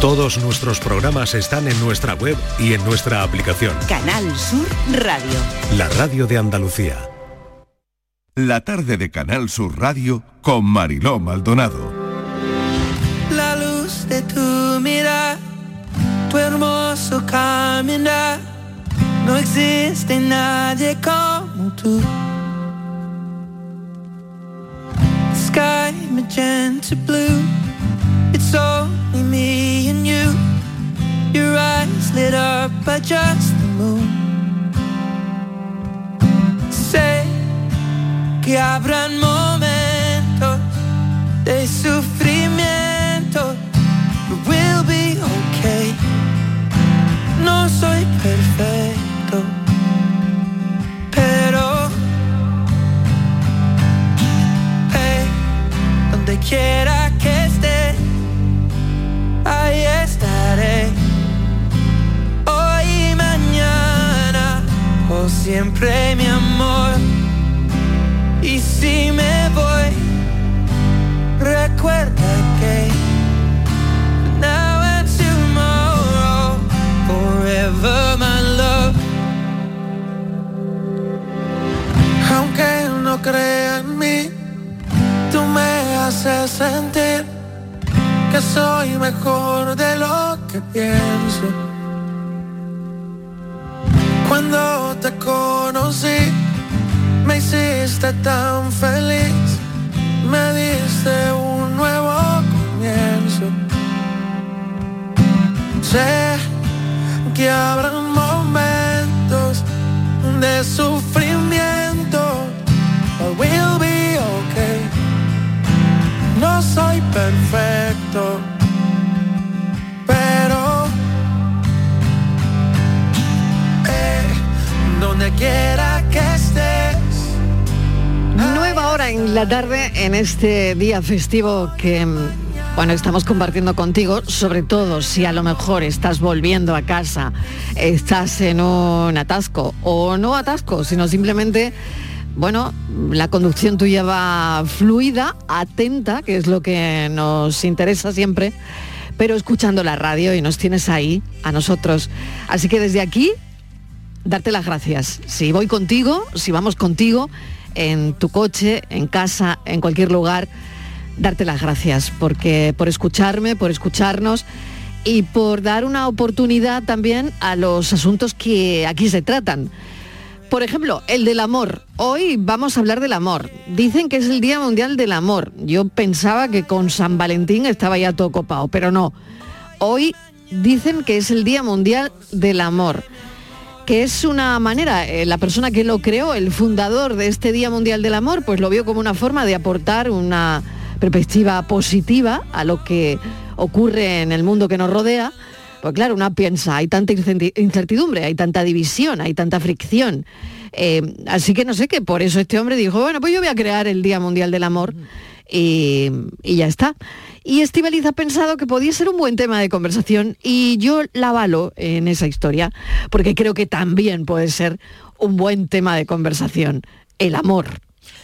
Todos nuestros programas están en nuestra web y en nuestra aplicación. Canal Sur Radio. La radio de Andalucía. La tarde de Canal Sur Radio con Mariló Maldonado. La luz de tu mirada, tu hermoso caminar, no existe nadie como tú. Sky magenta blue, it's only me and you. Your eyes lit up by just the moon. Sé que habrán momentos de sufrimiento, but we'll be okay. No soy perfecto, pero hey, donde quiera siempre mi amor. Y si me voy, recuerda que now and tomorrow, forever my love. Aunque no crea en mí, tú me haces sentir que soy mejor de lo que pienso. Cuando te conocí, me hiciste tan feliz, me diste un nuevo comienzo. Sé que habrán momentos de sufrimiento, but we'll be okay. No soy perfecto, Nueva hora en la tarde en este día festivo que bueno, estamos compartiendo contigo, sobre todo si a lo mejor estás volviendo a casa, estás en un atasco o no atasco, sino simplemente bueno, la conducción tuya va fluida, atenta, que es lo que nos interesa siempre, pero escuchando la radio y nos tienes ahí, a nosotros. Así que desde aquí, darte las gracias. Si voy contigo, si vamos contigo, en tu coche, en casa, en cualquier lugar, darte las gracias porque por escucharme, por escucharnos y por dar una oportunidad también a los asuntos que aquí se tratan. Por ejemplo, el del amor. Hoy vamos a hablar del amor. Dicen que es el Día Mundial del Amor. Yo pensaba que con San Valentín estaba ya todo copado, pero no. Hoy dicen que es el Día Mundial del Amor que es una manera, eh, la persona que lo creó, el fundador de este Día Mundial del Amor, pues lo vio como una forma de aportar una perspectiva positiva a lo que ocurre en el mundo que nos rodea. Pues claro, una piensa, hay tanta incerti- incertidumbre, hay tanta división, hay tanta fricción. Eh, así que no sé qué, por eso este hombre dijo, bueno, pues yo voy a crear el Día Mundial del Amor y, ya está. Y Estivaliz ha pensado que podía ser un buen tema de conversación y yo la avalo en esa historia, porque creo que también puede ser un buen tema de conversación, el amor.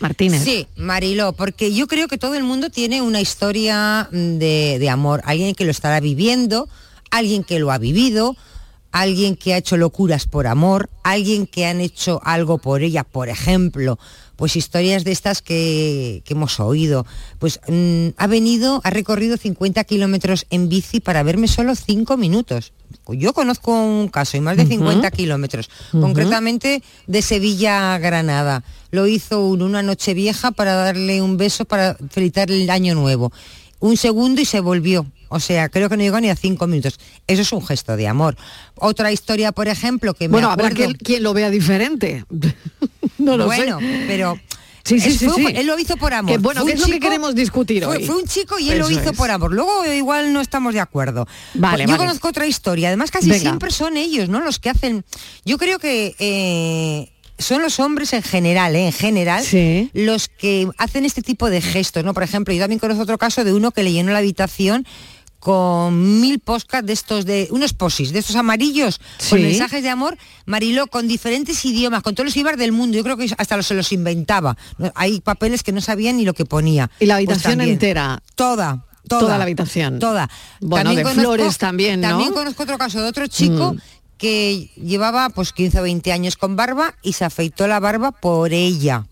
Martínez. Sí, Marilo, porque yo creo que todo el mundo tiene una historia mm, de amor. Alguien que lo estará viviendo, alguien que lo ha vivido, alguien que ha hecho locuras por amor, alguien que han hecho algo por ella, por ejemplo, pues historias de estas que, que hemos oído. Pues mm, ha venido, ha recorrido 50 kilómetros en bici para verme solo 5 minutos. Yo conozco un caso, y más de Ujú. 50 kilómetros, concretamente de Sevilla a Granada. Lo hizo un- una noche vieja para darle un beso para felicitar el año nuevo. Un segundo y se volvió. O sea, creo que no llegó ni a cinco minutos. Eso es un gesto de amor. Otra historia, por ejemplo, que me Bueno, habrá acuerdo... quien, quien lo vea diferente. no lo bueno, sé. pero Sí, sí, sí, fue- sí. él lo hizo por amor. Que, bueno, Fue ¿qué un es lo que queremos discutir fue, hoy? fue un chico y él lo hizo es. por amor. Luego igual no estamos de acuerdo. Vale, Yo vale. conozco otra historia. Además, casi Venga. siempre son ellos, ¿no? Los que hacen. Yo creo que eh, son los hombres en general, ¿eh? en general, los que hacen este tipo de gestos, ¿no? Por ejemplo, yo también conozco otro caso de uno que le llenó la habitación con mil postcards de estos de unos posis de estos amarillos con mensajes de amor Mariló con diferentes idiomas con todos los idiomas del mundo yo creo que hasta los, se los inventaba hay papeles que no sabían ni lo que ponía Y la Pues habitación también. entera. toda Toda la habitación. Toda. Bueno, de flores también, ¿no? También conozco otro caso de otro chico Mm. que llevaba pues 15 o 20 años con barba y se afeitó la barba por ella.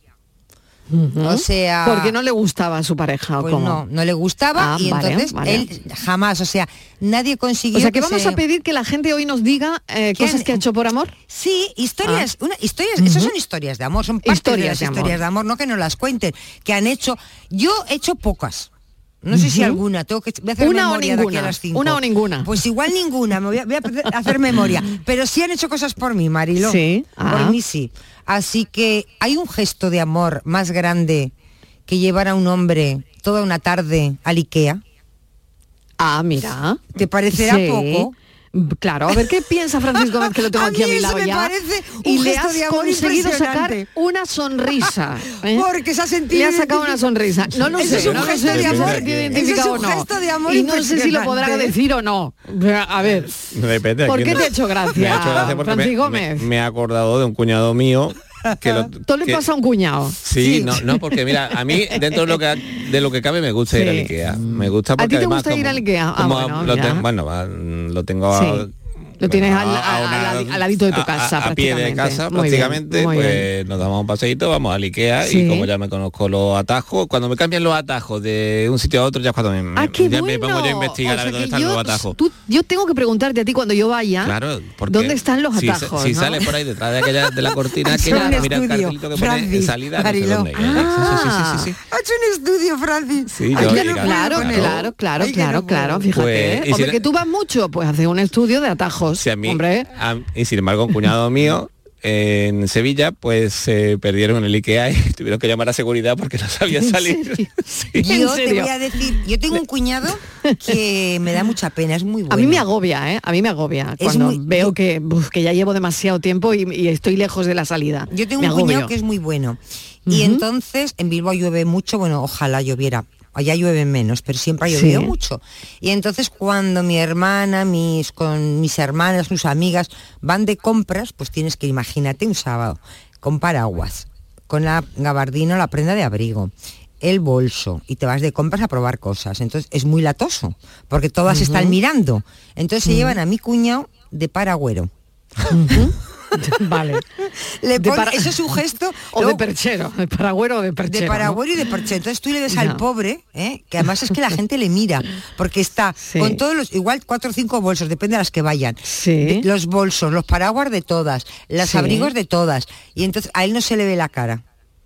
O sea... Porque no le gustaba a su pareja o Pues cómo? no, no le gustaba Ah, y vale, entonces vale. él jamás, o sea, nadie consiguió O sea que vamos se- a pedir que la gente hoy nos diga eh, ¿Qué cosas que ha hecho por amor. Sí, historias, Ah. una, historias, esas son historias de amor, son parte Historias de las de amor. de amor, no que nos las cuenten, que han hecho. Yo he hecho pocas. No sé si alguna, tengo que voy a hacer Una o memoria de aquí a ninguna, las cinco. una o ninguna. Pues igual ninguna, me voy a, voy a hacer memoria. Pero sí han hecho cosas por mí, Marilo. Sí, ah. Por mí sí. Así que hay un gesto de amor más grande que llevar a un hombre toda una tarde al Ikea. Ah, mira. ¿Te parecerá Sí. poco? Claro, a ver qué piensa Francisco Gómez, que lo tengo A aquí a mi eso lado me ya. parece y un le gesto has de amor conseguido sacar una sonrisa. ¿eh? Porque se ha sentido Le ha sacado una sonrisa. No lo sé, es un no lo gesto sé de amor. un o no. gesto de amor y no sé si lo podrá decir o no. A ver, Depende. ¿por qué no- te ha hecho gracia, Me ha hecho gracia porque me- Francis me, Gómez? me he acordado de un cuñado mío que lo, Todo le que- pasa a un cuñado. Sí, no, no, porque mira, a mí dentro de lo que de lo que cabe me gusta ir al. Ikea. Me gusta ¿A ti te además gusta ir al Ikea? Ah, bueno, lo, ten- bueno, lo tengo Sí. Lo tienes al- a- a al- una- al- al ladito de tu casa, a, a pie de prácticamente. casa Muy prácticamente pues nos damos un paseíto vamos al Ikea Sí. y como ya me conozco los atajos cuando me cambian los atajos de un sitio a otro ya cuando me, Ah, qué ya bueno. me pongo yo a investigar O sea a ver dónde están yo, los atajos tú- yo tengo que preguntarte a ti cuando yo vaya, Claro, porque ¿dónde están los si atajos? Si, no? sale por ahí detrás de aquella de la cortina que Claro. mira el cartelito que pone Francis, salida, no sé dónde. Sí, sí, sí. Ha hecho un estudio, Francis. Ay, yo- no claro, Claro, claro, claro, que claro, fíjate. Pues, ¿eh? y si Hombre, le- que tú vas mucho, pues hace un estudio de atajos. Si a mí, Hombre, a- y sin embargo, un cuñado mío en Sevilla, pues se perdieron en el Ikea y tuvieron que llamar a seguridad porque no sabía salir. Sí. ¿En Yo te voy a decir, yo tengo un cuñado que me da mucha pena, es muy bueno. a mí me agobia, ¿eh? A mí me agobia. Es Cuando muy- veo yo- que, uf, que ya llevo demasiado tiempo y, y estoy lejos de la salida. Yo tengo Me un cuñado que es muy bueno. Y entonces en Bilbao llueve mucho, bueno, ojalá lloviera. Allá llueve menos, pero siempre ha llovido Sí. mucho. Y entonces cuando mi hermana, mis con mis hermanas, sus amigas van de compras, pues tienes que imagínate un sábado con paraguas, con la gabardina, o la prenda de abrigo, el bolso y te vas de compras a probar cosas. Entonces es muy latoso, porque todas están mirando. Entonces se llevan a mi cuñado de paragüero. vale. Le pon- para- Eso es un gesto. O de perchero, de paragüero o de perchero. de ¿no? paragüero y de perchero. Entonces tú le ves al pobre, ¿eh? que además es que la gente le mira, porque está Sí. con todos los, igual cuatro o cinco bolsos, depende de las que vayan. Sí. De- los bolsos, los paraguas de todas, los Sí. abrigos de todas. Y entonces a él no se le ve la cara.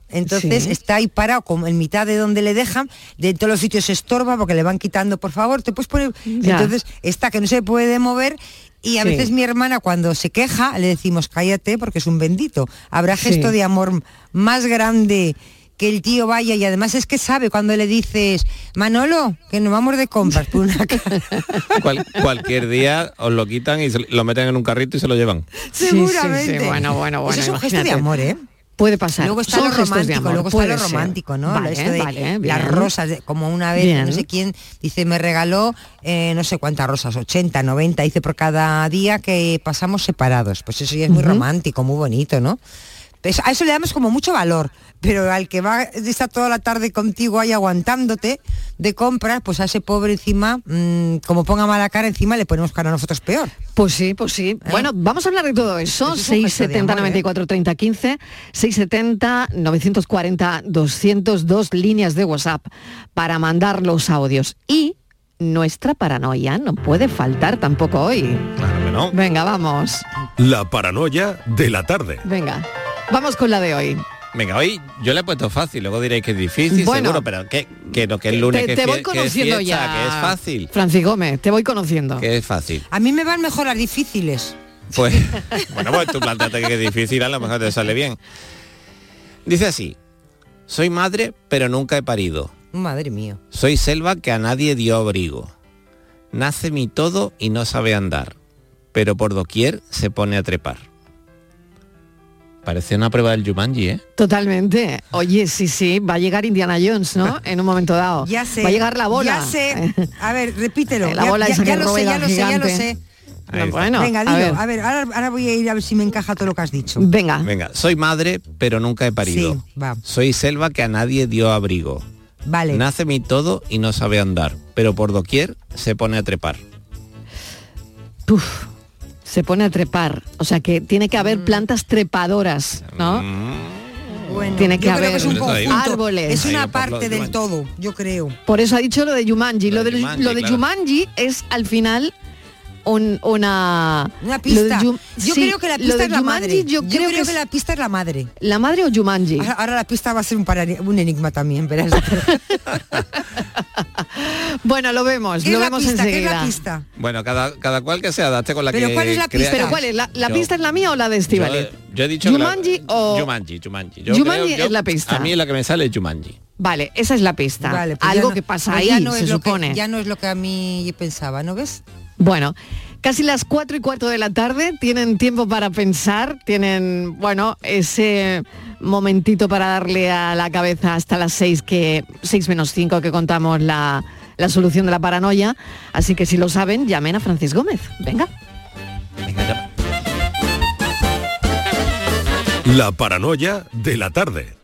Entonces Sí. está ahí parado como en mitad de donde le dejan, de todos los sitios se estorba porque le van quitando, por favor, te puedes poner. Ya. Entonces está que no se puede mover y a Sí. veces mi hermana cuando se queja le decimos cállate porque es un bendito. Habrá Sí. gesto de amor más grande que el tío vaya y además es que sabe cuando le dices Manolo que nos vamos de compras por una cara. Cual- cualquier día os lo quitan y se lo meten en un carrito y se lo llevan. Sí, sí, sí, Seguramente. Bueno, bueno, bueno. Eso es un gesto de amor, ¿eh? Puede pasar. Luego está Son lo de romántico, amor, luego está puede lo ser. romántico, ¿no? Vale, Esto de vale, las rosas, de- como una vez, Bien. no sé quién, dice, me regaló eh, no sé cuántas rosas, 80, 90, dice por cada día que pasamos separados. Pues eso ya es muy romántico, muy bonito, ¿no? Pues a eso le damos como mucho valor, pero al que va está toda la tarde contigo ahí aguantándote de compras, pues a ese pobre encima, mm, como ponga mala cara encima, le ponemos cara a nosotros peor. Pues sí, pues sí. Bueno, vamos a hablar de todo eso. Eso es un gesto de 670 amor, ¿eh? 94 30 15, 670 940 202 líneas de WhatsApp para mandar los audios. Y nuestra paranoia no puede faltar tampoco hoy. Claro que no. Venga, vamos. La paranoia de la tarde. Venga. Vamos con la de hoy. Venga, hoy yo le he puesto fácil, luego diréis que es difícil, Bueno. seguro, pero que, que no, que es lunes, te que, te es voy fie- que es conociendo fiesta, ya. que es fácil, Francis Gómez, te voy conociendo. que es fácil. A mí me van mejor las difíciles. Pues, bueno, pues tú planteate que es difícil, a lo mejor te sale bien. Dice así, soy madre, pero nunca he parido. Madre mía. Soy selva que a nadie dio abrigo. Nace mi todo y no sabe andar, pero por doquier se pone a trepar. Parece una prueba del Jumanji, ¿eh? Totalmente. Oye, sí, sí, va a llegar Indiana Jones, ¿no? En un momento dado. Ya sé. Va a llegar la bola. Ya sé. A ver, repítelo. La Ya- bola ya, esa ya que lo sé, ya lo sé, ya lo sé. Bueno, Venga, a dilo. ver. A ver, ahora, ahora voy a ir a ver si me encaja todo lo que has dicho. Venga. Venga, soy madre, pero nunca he parido. Sí, va. Soy selva que a nadie dio abrigo. Vale. Nace mi todo y no sabe andar, pero por doquier se pone a trepar. Puf, se pone a trepar. O sea que tiene que haber plantas trepadoras, ¿no? Bueno, Tiene que haber es un árboles. Es una parte de del todo, yo creo. Por eso ha dicho lo de. Lo, Lo de de, Jumanji, lo de claro. Jumanji es al final un- una... Una pista. Yo sí, creo que la pista es la Jumanji madre. Yo creo, que, es la pista es la madre. la madre o Jumanji. Ahora, ahora la pista va a ser un, para- un enigma también, verás. Bueno, lo vemos, ¿Qué lo es la vemos pista? ¿Qué es enseguida. la pista? Bueno, cada, cada cual que se adapte con la Pero que ¿cuál es la pista? Pero ¿cuál es? ¿La, la Yo- pista es la mía o la de Yo, Estivali? yo he dicho que la- ¿Jumanji o...? Jumanji, Jumanji. Yo Jumanji creo- yo- es la pista. A mí la que me sale es Jumanji. Vale, esa es la pista. Vale, pues Algo no- que pasa pues ahí, no se lo que- supone. ya no es lo que a mí pensaba, ¿no ves? Bueno, casi las cuatro y cuarto de la tarde, tienen tiempo para pensar, tienen, bueno, ese momentito para darle a la cabeza hasta las seis que, seis menos cinco que contamos la, la solución de la paranoia. Así que si lo saben, llamen a Francis Gómez. Venga. La paranoia de la tarde.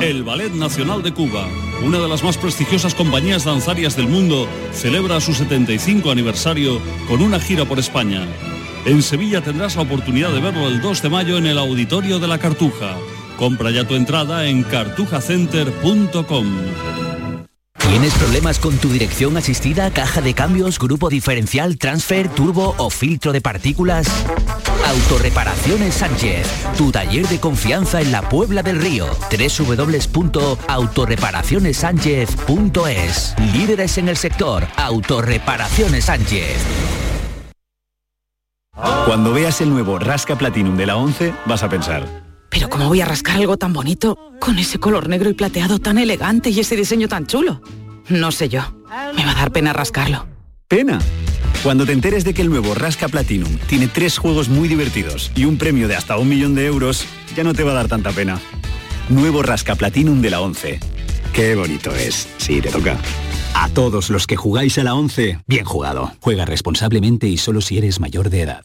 El Ballet Nacional de Cuba, una de las más prestigiosas compañías danzarias del mundo, celebra su 75 aniversario con una gira por España. En Sevilla tendrás la oportunidad de verlo el 2 de mayo en el Auditorio de la Cartuja. Compra ya tu entrada en cartujacenter.com. ¿Tienes problemas con tu dirección asistida, caja de cambios, grupo diferencial, transfer, turbo o filtro de partículas? Autorreparaciones Sánchez, tu taller de confianza en la Puebla del Río. www.autorreparacionessánchez.es Líderes en el sector, Autorreparaciones Sánchez. Cuando veas el nuevo Rasca Platinum de la 11, vas a pensar, Pero ¿cómo voy a rascar algo tan bonito con ese color negro y plateado tan elegante y ese diseño tan chulo? No sé yo. Me va a dar pena rascarlo. ¡pena! Cuando te enteres de que el nuevo Rasca Platinum tiene tres juegos muy divertidos y un premio de hasta un millón de euros, ya no te va a dar tanta pena. Nuevo Rasca Platinum de la 11. Qué bonito es. Sí, te toca. A todos los que jugáis a la 11, bien jugado. Juega responsablemente y solo si eres mayor de edad.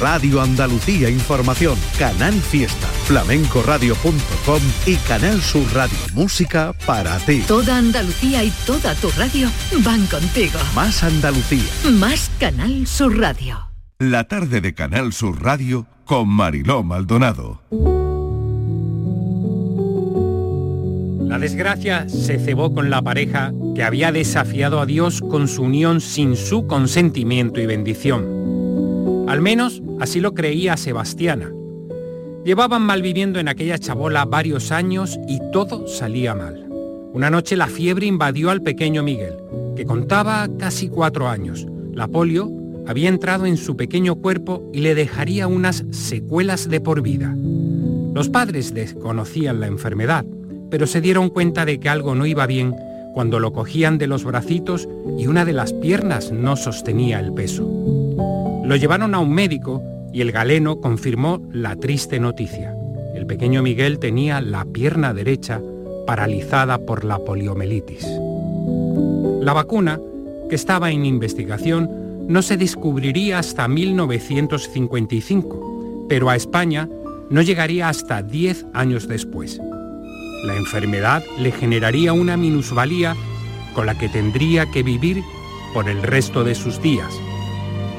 Radio Andalucía Información, Canal Fiesta, flamencoradio.com y Canal Sur Radio Música para ti. Toda Andalucía y toda tu radio van contigo. Más Andalucía. Más Canal Sur Radio. La tarde de Canal Sur Radio con Mariló Maldonado. La desgracia se cebó con la pareja que había desafiado a Dios con su unión sin su consentimiento y bendición. Al menos así lo creía Sebastiana. Llevaban mal viviendo en aquella chabola varios años y todo salía mal. Una noche la fiebre invadió al pequeño Miguel, que contaba casi cuatro años. La polio había entrado en su pequeño cuerpo y le dejaría unas secuelas de por vida. Los padres desconocían la enfermedad, pero se dieron cuenta de que algo no iba bien cuando lo cogían de los bracitos y una de las piernas no sostenía el peso. Lo llevaron a un médico y el galeno confirmó la triste noticia. El pequeño Miguel tenía la pierna derecha paralizada por la poliomielitis. La vacuna, que estaba en investigación, no se descubriría hasta 1955, pero a España no llegaría hasta 10 años después. La enfermedad le generaría una minusvalía con la que tendría que vivir por el resto de sus días.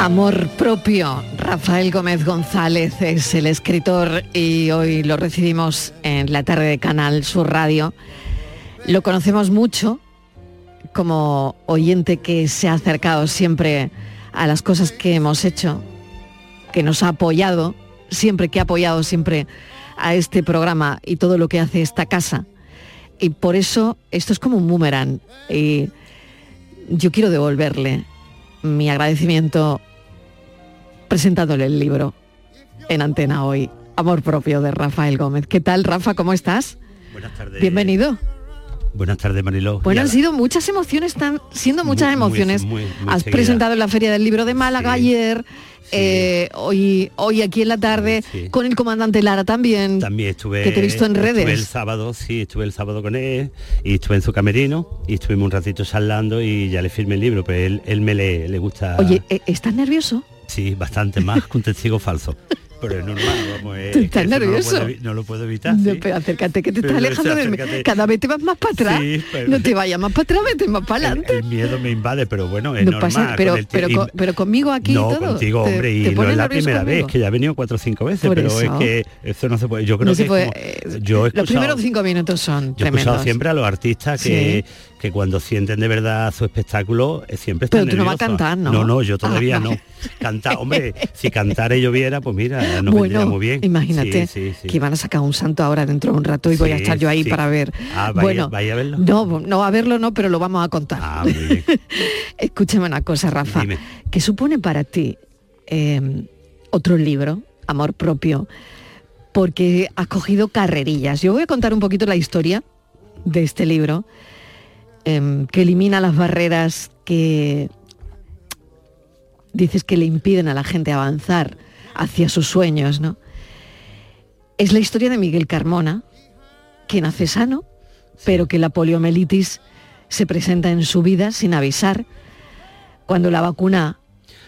Amor propio. Rafael Gómez González es el escritor y hoy lo recibimos en la tarde de Canal Sur Radio. Lo conocemos mucho como oyente que se ha acercado siempre a las cosas que hemos hecho, que nos ha apoyado, siempre que ha apoyado siempre a este programa y todo lo que hace esta casa. Y por eso esto es como un boomerang. Y yo quiero devolverle mi agradecimiento presentándole el libro en antena hoy. Amor propio de Rafael Gómez. ¿Qué tal, Rafa? ¿Cómo estás? Buenas tardes. Bienvenido. Buenas tardes, Mariló. Bueno, han sido muchas emociones, están siendo muchas Muy- emociones. muy- muy Has seguida. presentado en la Feria del Libro de Málaga ayer, eh, hoy, hoy aquí en la tarde, con el comandante Lara también. También estuve, que te he visto en estuve el redes. sábado, sí, estuve el sábado con él y estuve en su camerino y estuvimos un ratito charlando y ya le firmé el libro, pero él, él me le, le gusta, Oye, ¿e- ¿estás nervioso? Sí, bastante más que un testigo falso. Pero es normal, vamos, es ¿Tú que estás eso no lo nervioso? puedo No lo puedo evitar. No, sí. pero acércate que te estás alejando de mí. Cada vez te vas más para atrás. Sí, pero- No te vayas más para atrás, vete más para adelante. El miedo me invade, pero bueno, es No normal. pasa- pero, con pero, pero conmigo aquí y no, todo. contigo, ¿Te- hombre, y no es la primera conmigo? vez, que ya he venido cuatro o cinco veces, Por pero eso. es que eso no se puede. Yo creo que es como- eh, yo he Los primeros cinco minutos son yo he tremendos. escuchado siempre a los artistas que, Sí. Que cuando sienten de verdad su espectáculo eh, siempre están Pero tú no vas a cantar, ¿no? No, no, yo todavía Ah, no. Cantar, hombre, si cantara y lloviera, pues mira, no vendría bueno, muy bien. imagínate Sí, sí, sí. que van a sacar un santo ahora dentro de un rato y voy a estar yo ahí para ver. Ah, vaya- bueno, vaya a verlo. No, no a verlo no, pero lo vamos a contar. Ah, muy bien. Escúchame una cosa, Rafa. Dime. ¿Qué supone para ti eh, otro libro, Amor Propio? Porque has cogido carrerillas. Yo voy a contar un poquito la historia de este libro, em, que elimina las barreras que dices que le impiden a la gente avanzar hacia sus sueños, ¿no? Es la historia de Miguel Carmona, que nace sano, pero que la poliomielitis se presenta en su vida sin avisar. Cuando la vacuna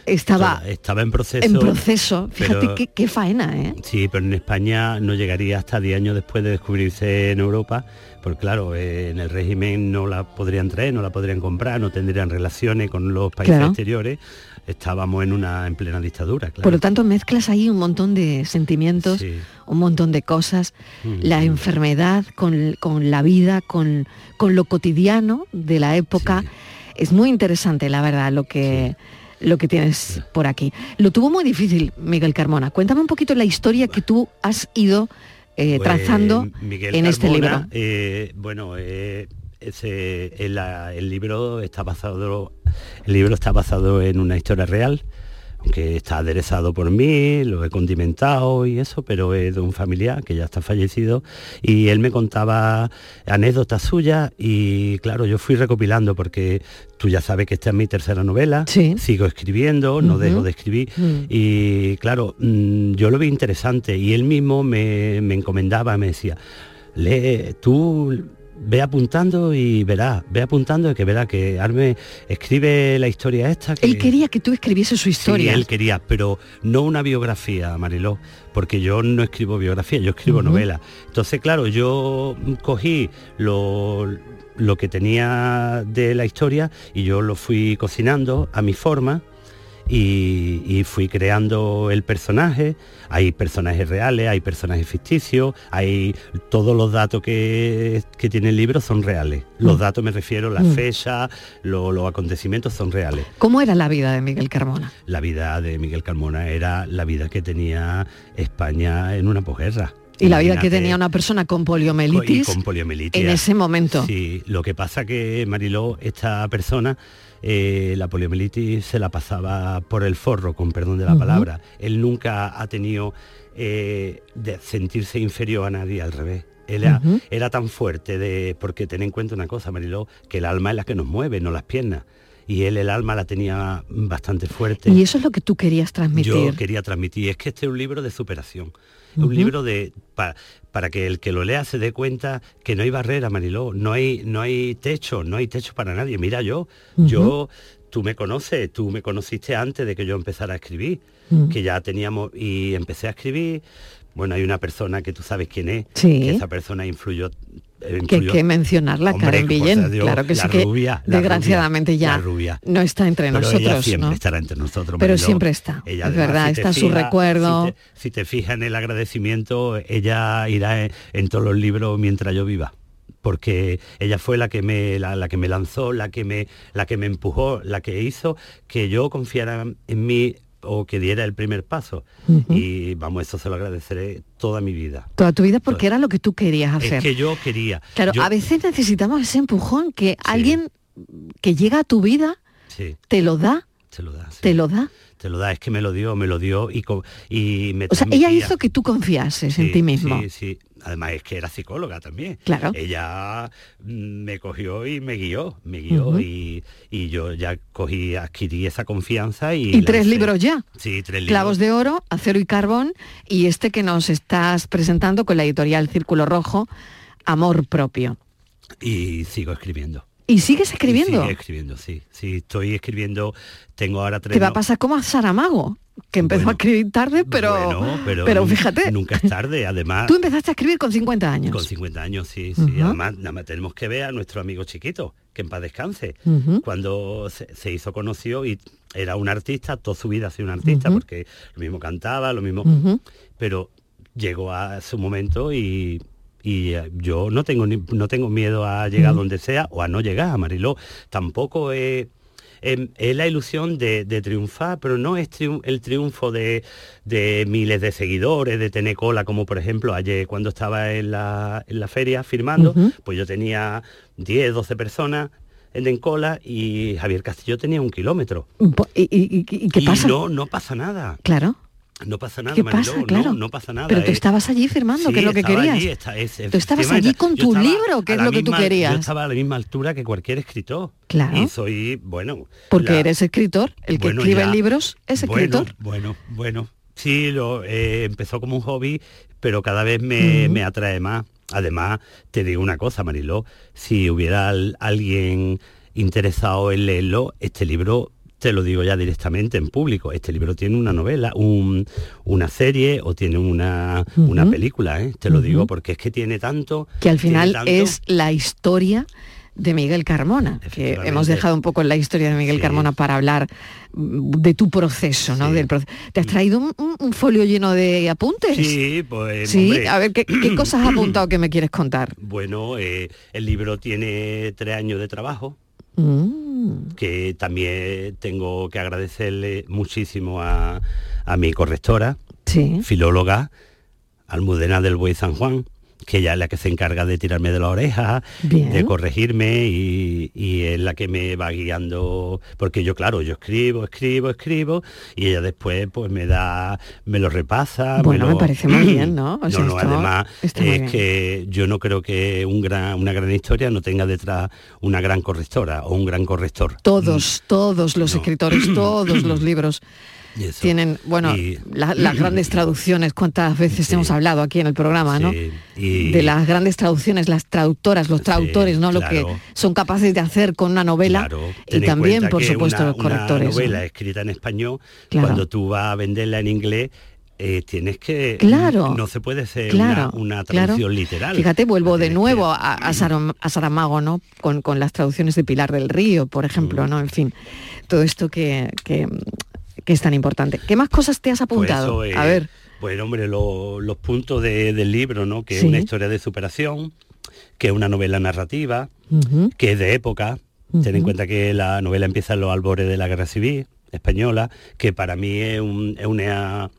estaba Estaba en proceso. en proceso, fíjate qué, qué faena, ¿eh? Sí, pero en España no llegaría hasta 10 años después de descubrirse en Europa, porque claro, eh, en el régimen no la podrían traer, no la podrían comprar, no tendrían relaciones con los países Claro. exteriores. Estábamos en una en plena dictadura, claro. Por lo tanto, mezclas ahí un montón de sentimientos, Sí. un montón de cosas, Mm, la mm. enfermedad con, con la vida, con, con lo cotidiano de la época. Es muy interesante, la verdad, lo que, lo que tienes por aquí. Lo tuvo muy difícil, Miguel Carmona. Cuéntame un poquito la historia que tú has ido eh, Pues, trazando Miguel en este libro. eh, bueno, eh, ese, el libro está basado, el libro está basado en una historia real, que está aderezado por mí, lo he condimentado y eso, pero es de un familiar que ya está fallecido y él me contaba anécdotas suyas y claro, yo fui recopilando porque tú ya sabes que esta es mi tercera novela, sigo escribiendo, no dejo de escribir Mm. y claro, mm, yo lo vi interesante y él mismo me, me encomendaba, me decía, lee, tú ve apuntando y verás, ve apuntando y que verás que Arme escribe la historia esta. Que... Él quería que tú escribieses su historia. Sí, él quería, pero no una biografía, Mariló, porque yo no escribo biografía, yo escribo Ujú. novela. Entonces, claro, yo cogí lo, lo que tenía de la historia y yo lo fui cocinando a mi forma y, y fui creando el personaje. Hay personajes reales, hay personajes ficticios, hay todos los datos que, que tiene el libro son reales. Los Mm. datos me refiero, las Mm. fechas, lo- los acontecimientos son reales. ¿Cómo era la vida de Miguel Carmona? La vida de Miguel Carmona era la vida que tenía España en una posguerra. Y la vida que tenía una persona con poliomielitis, y con poliomielitis. en ese momento. Sí, lo que pasa que Mariló, esta persona, eh, la poliomielitis se la pasaba por el forro, con perdón de la palabra. Él nunca ha tenido eh, de sentirse inferior a nadie, al revés. Él era, era tan fuerte de. Porque ten en cuenta una cosa, Mariló, que el alma es la que nos mueve, no las piernas. Y él el alma la tenía bastante fuerte. Y eso es lo que tú querías transmitir. Yo quería transmitir, es que este es un libro de superación, un libro de pa- para que el que lo lea se dé cuenta que no hay barrera, Mariló, no hay, no hay techo, no hay techo para nadie. Mira yo, yo, tú me conoces, tú me conociste antes de que yo empezara a escribir, que ya teníamos, y empecé a escribir. Bueno, hay una persona que tú sabes quién es, Sí. que esa persona influyó Que hay que mencionarla, Hombre, Karen Villén. Dios, claro que la sí que rubia, desgraciadamente rubia, ya rubia. no está entre Pero nosotros. ella siempre ¿no? estará entre nosotros. Pero Mariló. siempre está, Ella, es además, verdad, si está su recuerdo. Si te, si te fijas en el agradecimiento, ella irá en, en todos los libros mientras yo viva porque ella fue la que me la, la que me lanzó la que me la que me empujó la que hizo que yo confiara en mí o que diera el primer paso y vamos eso se lo agradeceré toda mi vida Toda tu vida porque era lo que tú querías hacer. es que yo quería Claro, yo- a veces necesitamos ese empujón que alguien que llega a tu vida sí, te lo da, te lo da sí. te lo da. te lo da es que me lo dio me lo dio y y me O sea, ella hizo que tú confiases en ti mismo. Sí, sí. Además es que era psicóloga también. Claro. Ella mm, me cogió y me guió, me guió y, y yo ya cogí, adquirí esa confianza y... Y, tres libros ya. Sí, tres libros. Clavos de oro, acero y carbón y este que nos estás presentando con la editorial Círculo Rojo, Amor propio. Y sigo escribiendo. ¿Y sigues escribiendo? sigo escribiendo, sí. Sí, estoy escribiendo, tengo ahora tres... Te va a pasar como a Saramago, que empezó a escribir tarde, pero, Bueno, pero, fíjate, Nunca es tarde, además... tú empezaste a escribir con 50 años. Con 50 años, sí, sí. Además, nada más tenemos que ver a nuestro amigo chiquito, que en paz descanse. Cuando se, se hizo conocido y era un artista, toda su vida ha sido un artista, porque lo mismo cantaba, lo mismo... Pero llegó a su momento y, y, eh, yo no tengo, ni- no tengo miedo a llegar donde sea o a no llegar a Mariló. Tampoco es... es la ilusión de, de triunfar, pero no es el triunfo de, de miles de seguidores, de tener cola, como por ejemplo ayer cuando estaba en la, en la feria firmando, pues yo tenía 10, 12 personas en, cola y Javier Castillo tenía un kilómetro. Po- ¿Y, y- qué Y pasa? no, no pasa nada. Claro. No pasa nada, ¿Qué Mariló, pasa? Claro. no pasa nada. Pero tú eh. estabas allí firmando, Sí, que es lo que querías. allí, está- es- Tú estabas allí con tu libro, que es lo que tú querías. Yo estaba a la misma altura que cualquier escritor. Claro. Y soy, bueno... Porque la- eres escritor, el que bueno, escribe ya. libros es escritor. Bueno, bueno, bueno. Sí, lo, eh, empezó como un hobby, pero cada vez me, me atrae más. Además, te digo una cosa, Mariló, si hubiera al- alguien interesado en leerlo, este libro te lo digo ya directamente en público. Este libro tiene una novela, un- una serie o tiene una, una película, ¿eh? te lo digo porque es que tiene tanto... que al final tanto- es la historia de Miguel Carmona, que hemos dejado un poco en la historia de Miguel Sí. Carmona para hablar mm, de tu proceso, ¿no? Del proce- ¿Te has traído un, un- un folio lleno de apuntes? Sí, pues... Sí, hombre, a ver, ¿qué, qué cosas has apuntado que me quieres contar? Bueno, eh, el libro tiene tres años de trabajo, Mm, que también tengo que agradecerle muchísimo a, a mi correctora, sí. filóloga, Almudena del Buey San Juan, que ella es la que se encarga de tirarme de la oreja, Bien. de corregirme y, y es la que me va guiando, porque yo claro, yo escribo, escribo, escribo y ella después pues me da, me lo repasa. Bueno, lo- me parece muy bien, ¿no? O sea, no, no, esto además es bien. que yo no creo que un gran, una gran historia no tenga detrás una gran correctora o un gran corrector. Todos, todos los escritores, todos los libros. Tienen, bueno, Y- la- las grandes traducciones, cuántas veces hemos hablado aquí en el programa, ¿no? Y- De las grandes traducciones, las traductoras, los traductores, ¿no? Lo claro. que son capaces de hacer con una novela Claro, y también, por supuesto, una- los correctores. Una ¿no? novela escrita en español, Claro. cuando tú vas a venderla en inglés, eh, tienes que... Claro, No se puede hacer Claro, una, una claro. traducción literal. Fíjate, vuelvo de nuevo a, a Saram- a Saramago, ¿no? Con, con las traducciones de Pilar del Río, por Mm. ejemplo, ¿no? En fin, todo esto que, que, que es tan importante. ¿Qué más cosas te has Pues apuntado? a ver. Bueno, hombre, lo- los puntos de- del libro, ¿no? Que Sí. es una historia de superación, que es una novela narrativa, que es de época. Ten en cuenta que la novela empieza en los albores de la Guerra Civil española, que para mí es, un- es una,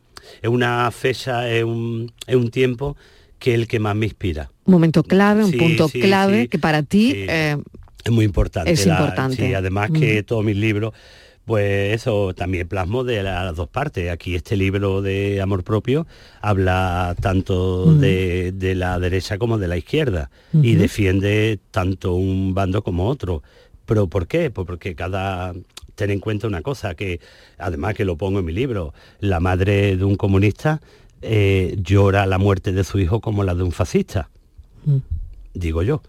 es una fecha, es un, es un tiempo que es el que más me inspira. Un momento clave, un Sí, punto sí, clave que para ti eh, Es muy importante. Es importante. sí, además que todos mis libros, pues eso también plasmo de las dos partes. Aquí este libro de Amor Propio habla tanto Mm. de, de la derecha como de la izquierda y defiende tanto un bando como otro. ¿Pero por qué? Pues porque cada... Ten en cuenta una cosa, que además que lo pongo en mi libro, la madre de un comunista eh, llora la muerte de su hijo como la de un fascista, Mm. Digo yo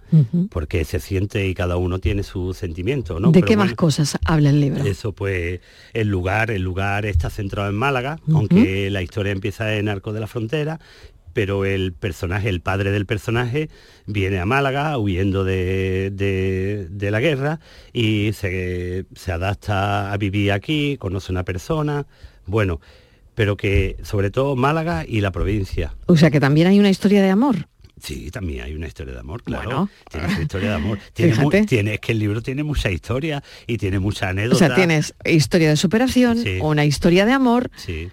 porque se siente y cada uno tiene su sentimiento, ¿no? ¿De Pero qué más cosas habla el libro? Eso pues el lugar, el lugar está centrado en Málaga, aunque la historia empieza en Arco de la Frontera pero el personaje, el padre del personaje, viene a Málaga huyendo de, de- de la guerra y se, se adapta a vivir aquí, conoce una persona, bueno, pero que sobre todo Málaga y la provincia. O sea que también hay una historia de amor. Sí, también hay una historia de amor, claro. Bueno. tiene su historia de amor. Tiene, mu- Fíjate. tiene- es que el libro tiene mucha historia y tiene mucha O anécdota. sea, tienes historia de superación, Sí. una historia de amor. Sí.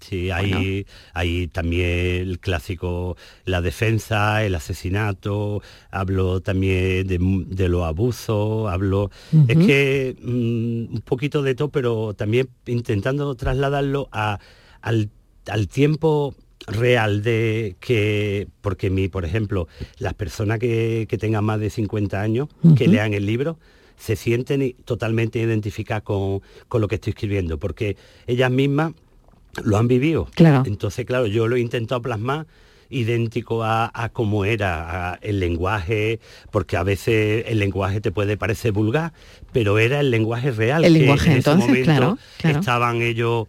Sí, hay, hay también el clásico, la defensa, el asesinato, hablo también de, de los abusos, hablo... Es que mm, un poquito de todo, pero también intentando trasladarlo a- al, al tiempo real de que, porque mi, por ejemplo, las personas que, que tengan más de 50 años, que lean el libro, se sienten totalmente identificadas con, con lo que estoy escribiendo, porque ellas mismas lo han vivido. Claro. Entonces, claro, yo lo he intentado plasmar idéntico a, a cómo era a el lenguaje, porque a veces el lenguaje te puede parecer vulgar, pero era el lenguaje real. El que lenguaje, en ese entonces, momento claro, claro. estaban ellos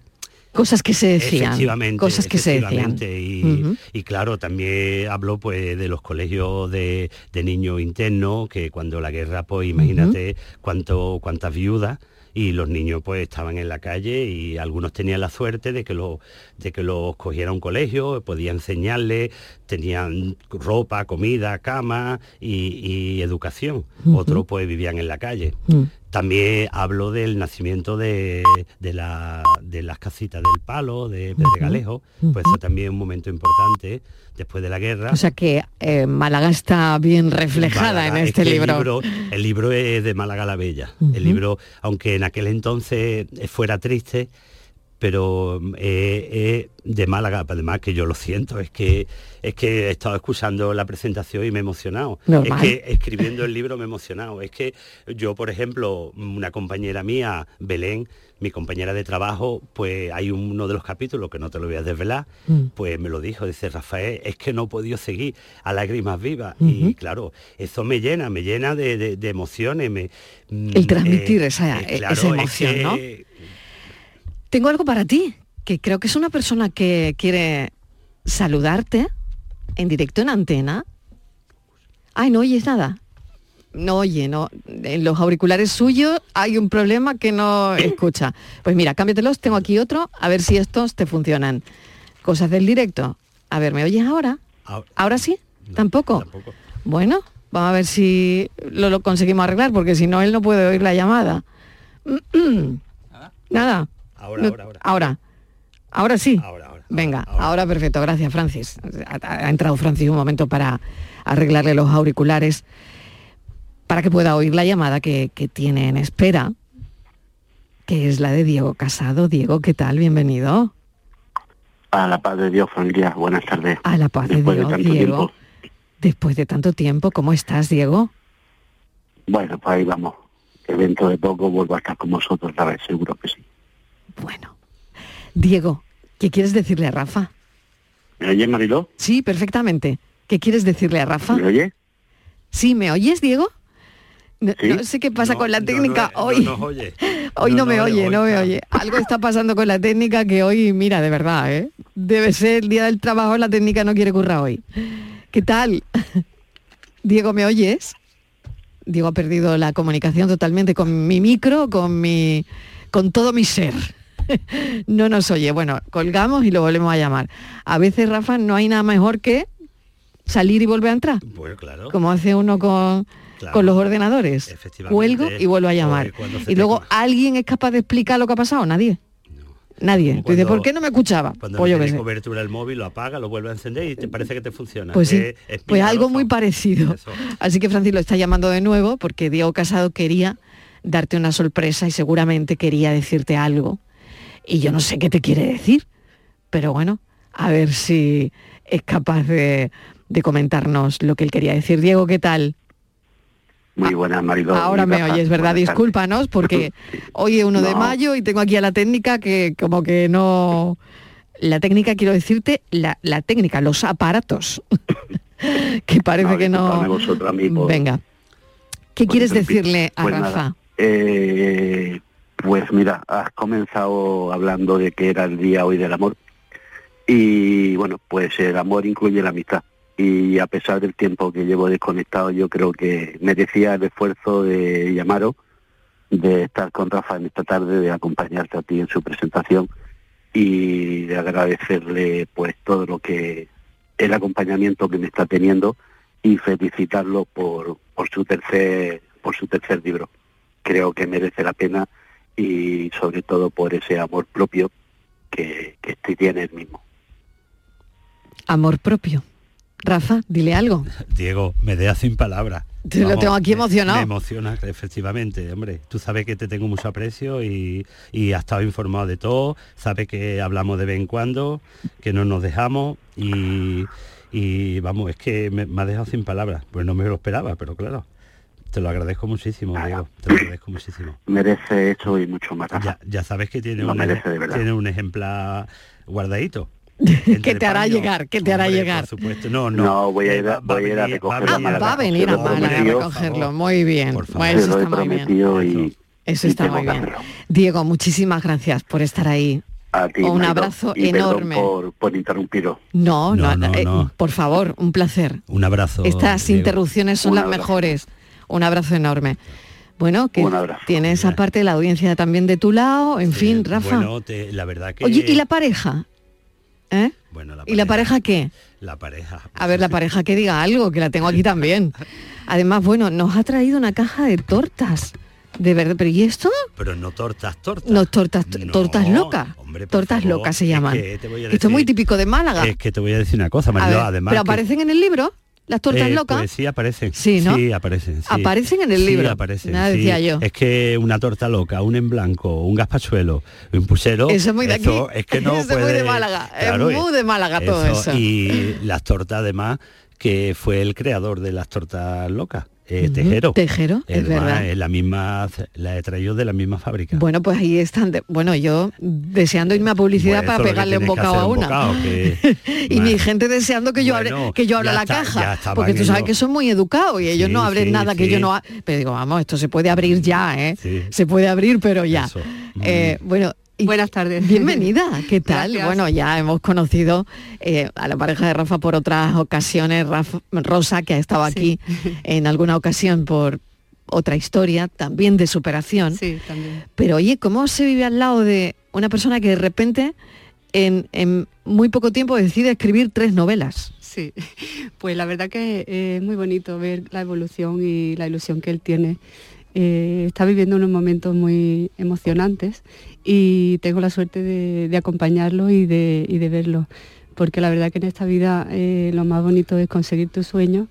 Cosas que se decían. Efectivamente, Cosas que se decían. efectivamente, Y, claro, también hablo pues de los colegios de, de niños internos, que cuando la guerra, pues imagínate cuánto, cuántas viudas y los niños pues estaban en la calle y algunos tenían la suerte de que, lo, de que los cogiera un colegio, podía enseñarles, tenían ropa, comida, cama y, y educación. Otros pues vivían en la calle. Mm. También hablo del nacimiento de, de la- de las casitas del palo, de Pedregalejo, pues eso también es un momento importante después de la guerra. O sea que eh, Málaga está bien reflejada Málaga, en es este que libro. El libro, el libro es de Málaga la Bella. El libro, aunque en aquel entonces fuera triste, pero eh, eh, de Málaga, además que yo lo siento, es que es que he estado escuchando la presentación y me he emocionado. Normal. Es que escribiendo el libro me he emocionado. Es que yo, por ejemplo, una compañera mía, Belén, mi compañera de trabajo, pues hay uno de los capítulos que no te lo voy a desvelar, Mm. pues me lo dijo, dice Rafael, es que no he podido seguir a lágrimas vivas. Y claro, eso me llena, me llena de, de- de emociones. Me, mm, El transmitir eh, esa- eh, e- claro, esa es emoción, que- ¿no? Tengo algo para ti, que creo que es una persona que quiere saludarte en directo en antena. Ay, no oyes nada. No oye, no. En los auriculares suyos hay un problema que no escucha. Pues mira, cámbiatelos, tengo aquí otro, a ver si estos te funcionan. Cosas del directo. A ver, ¿me oyes ahora? Ahora- ¿Ahora sí? ¿Tampoco? Bueno, vamos a ver si lo, lo conseguimos arreglar, porque si no, él no puede oír la llamada. Nada. Ahora, No- ahora, ahora. Ahora. Ahora sí. Venga, ahora, perfecto. Gracias, Francis. Ha, ha entrado Francis un momento para arreglarle los auriculares para que pueda oír la llamada que, que tiene en espera, que es la de Diego Casado. Diego, ¿qué tal? Bienvenido. A la paz de Dios, familia. Buenas tardes. A la paz de Dios, tanto Diego. tiempo. Después de tanto tiempo, ¿cómo estás, Diego? Bueno, pues ahí vamos. Que dentro de poco vuelvo a estar con vosotros otra vez, seguro que sí. Diego, ¿qué quieres decirle a Rafa? ¿Me oyes, Mariló? Sí, perfectamente. ¿Qué quieres decirle a Rafa? ¿Me oyes? Sí, ¿me oyes, Diego? No, Sí. no sé qué pasa con la técnica no hoy. oye. Hoy no, me no, oye, no me oye. Algo está pasando con la técnica que hoy, mira, de verdad, ¿eh? Debe ser el día del trabajo, la técnica no quiere currar hoy. ¿Qué tal? Diego, ¿me oyes? Diego ha perdido la comunicación totalmente con mi micro, con mi. con todo mi ser. No nos oye. Bueno, colgamos y lo volvemos a llamar. A veces, Rafa, no hay nada mejor que salir y volver a entrar. Bueno, claro. Como hace uno con, Claro. con los ordenadores. Cuelgo y vuelvo a llamar. Y te luego, ¿alguien es capaz de explicar lo que ha pasado? Nadie. Nadie. Cuando- ¿por qué no me escuchaba? Cuando Pues no tiene cobertura el móvil, lo apaga, lo vuelve a encender y te parece que te funciona. Pues sí, es pues algo muy parecido. Así que Francis lo está llamando de nuevo porque Diego Casado quería darte una sorpresa y seguramente quería decirte algo. Y yo no sé qué te quiere decir, pero bueno, a ver si es capaz de, de comentarnos lo que él quería decir. Diego, ¿qué tal? Muy buenas, Mariló. Ahora me oyes, ¿verdad? Discúlpanos porque hoy es 1 de No. mayo y tengo aquí a la técnica que como que no... La técnica, quiero decirte, la, la técnica, los aparatos, que parece No, que no... disculpadme vosotros a mí por- Venga. ¿Qué quieres decirle a Pues Rafa? eh, pues mira, has comenzado hablando de que era el día hoy del amor Y bueno, pues el amor incluye la amistad. Y a pesar del tiempo que llevo desconectado, yo creo que merecía el esfuerzo de llamaros, de estar con Rafa en esta tarde, de acompañarte a ti en su presentación y de agradecerle pues todo lo que el acompañamiento que me está teniendo y felicitarlo por, por su tercer por su tercer libro. Creo que merece la pena y sobre todo por ese amor propio que, que este tiene el mismo. Amor propio. Rafa, dile algo. Diego, me deja sin palabras. Te lo tengo aquí emocionado. Me, emociona, efectivamente, hombre. Tú sabes que te tengo mucho aprecio y, y has estado informado de todo, sabes que hablamos de vez en cuando, que no nos dejamos y, y, vamos, es que me, me has dejado sin palabras. Pues no me lo esperaba, pero claro, te lo agradezco muchísimo, Diego, te lo agradezco muchísimo. Merece eso y mucho más. Ya, ya sabes que tiene, un, merece, de verdad. tiene un ejemplar guardadito. que te hará llegar, que te hará llegar. Por supuesto, no, no. No, voy a ir a, Va- va voy a ir a venir- recogerlo va a Málaga. Va a venir a Málaga a recogerlo. Muy bien. Bueno, eso está muy bien. y, Eso está muy bien. Diego, muchísimas gracias por estar ahí. A ti, Un abrazo y enorme. Por, por interrumpiros. No, no, No, no, eh, no. por favor, un placer. Un abrazo. Estas Diego. interrupciones son Un las abrazo. mejores. Un abrazo enorme. Bueno, que Un abrazo. tienes aparte la audiencia también de tu lado, en fin, Rafa. Bueno, te- la verdad que... Oye, ¿y la pareja? ¿Eh? Bueno, la ¿Y la pareja qué? La pareja. A ver, la pareja que diga algo, que la tengo aquí también. Además, bueno, nos ha traído una caja de tortas. De verdad, pero ¿y esto? Pero no tortas, tortas. No, tortas, No, tortas locas. hombre, tortas favor, locas se es llaman. que a Esto es muy típico de Málaga. Es que te voy a decir una cosa, A Mariló, ver, además... ¿Pero que- aparecen en el libro? ¿Las tortas Eh, locas? Pues sí, aparecen. Sí, ¿no? Sí, aparecen. sí. Aparecen en el Sí, libro. aparecen, Nada sí. decía yo. Es que una torta loca, un en blanco, un gazpachuelo, un puchero... Eso es muy de eso aquí. Es que no Eso es muy puede- de Málaga. Es Claro, muy de Málaga todo eso. Y las tortas además, que fue el creador de las tortas locas, eh, Tejero. Tejero, es verdad. es la misma, la he traído de la misma fábrica. Bueno, pues ahí están. de- bueno, yo deseando irme a publicidad para pegarle un bocado a una. bocado, que- y mi gente deseando que yo abre, que yo abra la está- caja. Porque tú sabes que son muy educados y ellos Sí, no abren sí, nada que sí. yo no Pero digo, vamos, esto se puede abrir ya, ¿eh? Sí. Se puede abrir, pero ya. Eh, bueno. Buenas tardes. Bienvenida, ¿qué tal? Gracias. Bueno, ya hemos conocido eh, a la pareja de Rafa por otras ocasiones, Rafa- Rosa, que ha estado aquí en alguna ocasión por otra historia, también de superación. Sí, también. Pero oye, ¿cómo se vive al lado de una persona que de repente en, en muy poco tiempo decide escribir tres novelas? Sí, pues la verdad que eh, es muy bonito ver la evolución y la ilusión que él tiene. Eh, está viviendo unos momentos muy emocionantes y tengo la suerte de, de acompañarlo y de, y de verlo, porque la verdad que en esta vida eh, lo más bonito es conseguir tus sueños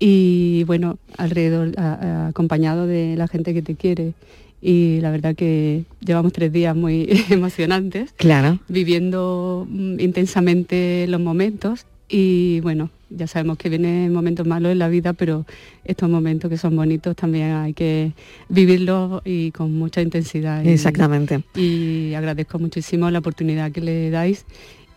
y bueno, alrededor, a- a- acompañado de la gente que te quiere. Y la verdad que llevamos tres días muy emocionantes Claro. viviendo mm, intensamente los momentos y bueno, ya sabemos que vienen momentos malos en la vida, pero estos momentos que son bonitos también hay que vivirlos y con mucha intensidad. Exactamente. Y agradezco muchísimo la oportunidad que le dais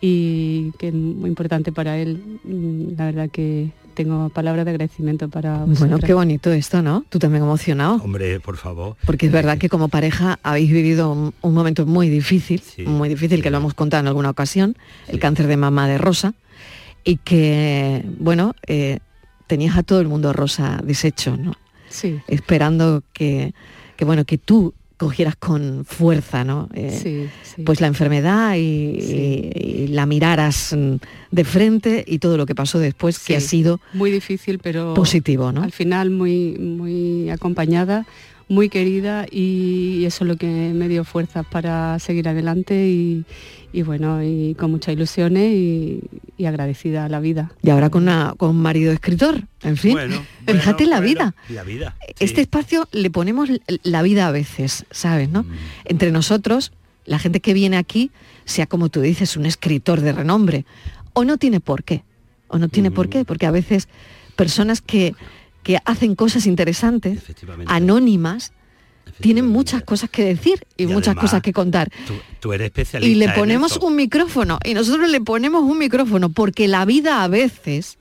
y que es muy importante para él. Mm, La verdad que tengo palabras de agradecimiento para vosotros. Bueno, qué bonito esto, ¿no? Tú también emocionado. Hombre, por favor. Porque es verdad que como pareja habéis vivido un, un momento muy difícil, muy difícil, que lo hemos contado en alguna ocasión, el cáncer de mamá de Rosa, y que, bueno, eh, tenías a todo el mundo Rosa deshecho, ¿no? Sí. Esperando que, que, bueno, que tú cogieras con fuerza, ¿no? Eh, Sí, sí. Pues la enfermedad y, y- y la miraras de frente y todo lo que pasó después, que ha sido muy difícil, pero positivo, ¿no? Al final muy, muy acompañada, muy querida y eso es lo que me dio fuerzas para seguir adelante y, y bueno, y con muchas ilusiones y, y agradecida a la vida. Y ahora con, una- con un marido escritor, en fin. Bueno, Fíjate la vida. La vida. Este espacio le ponemos la vida a veces, ¿sabes? ¿no? Entre nosotros, la gente que viene aquí, sea como tú dices, un escritor de renombre, o no tiene por qué, o no tiene por qué, porque a veces personas que, que hacen cosas interesantes, anónimas, tienen muchas cosas que decir y, Y muchas además, cosas que contar. Tú, tú eres especialista Y le ponemos un micrófono, y nosotros le ponemos un micrófono, porque la vida a veces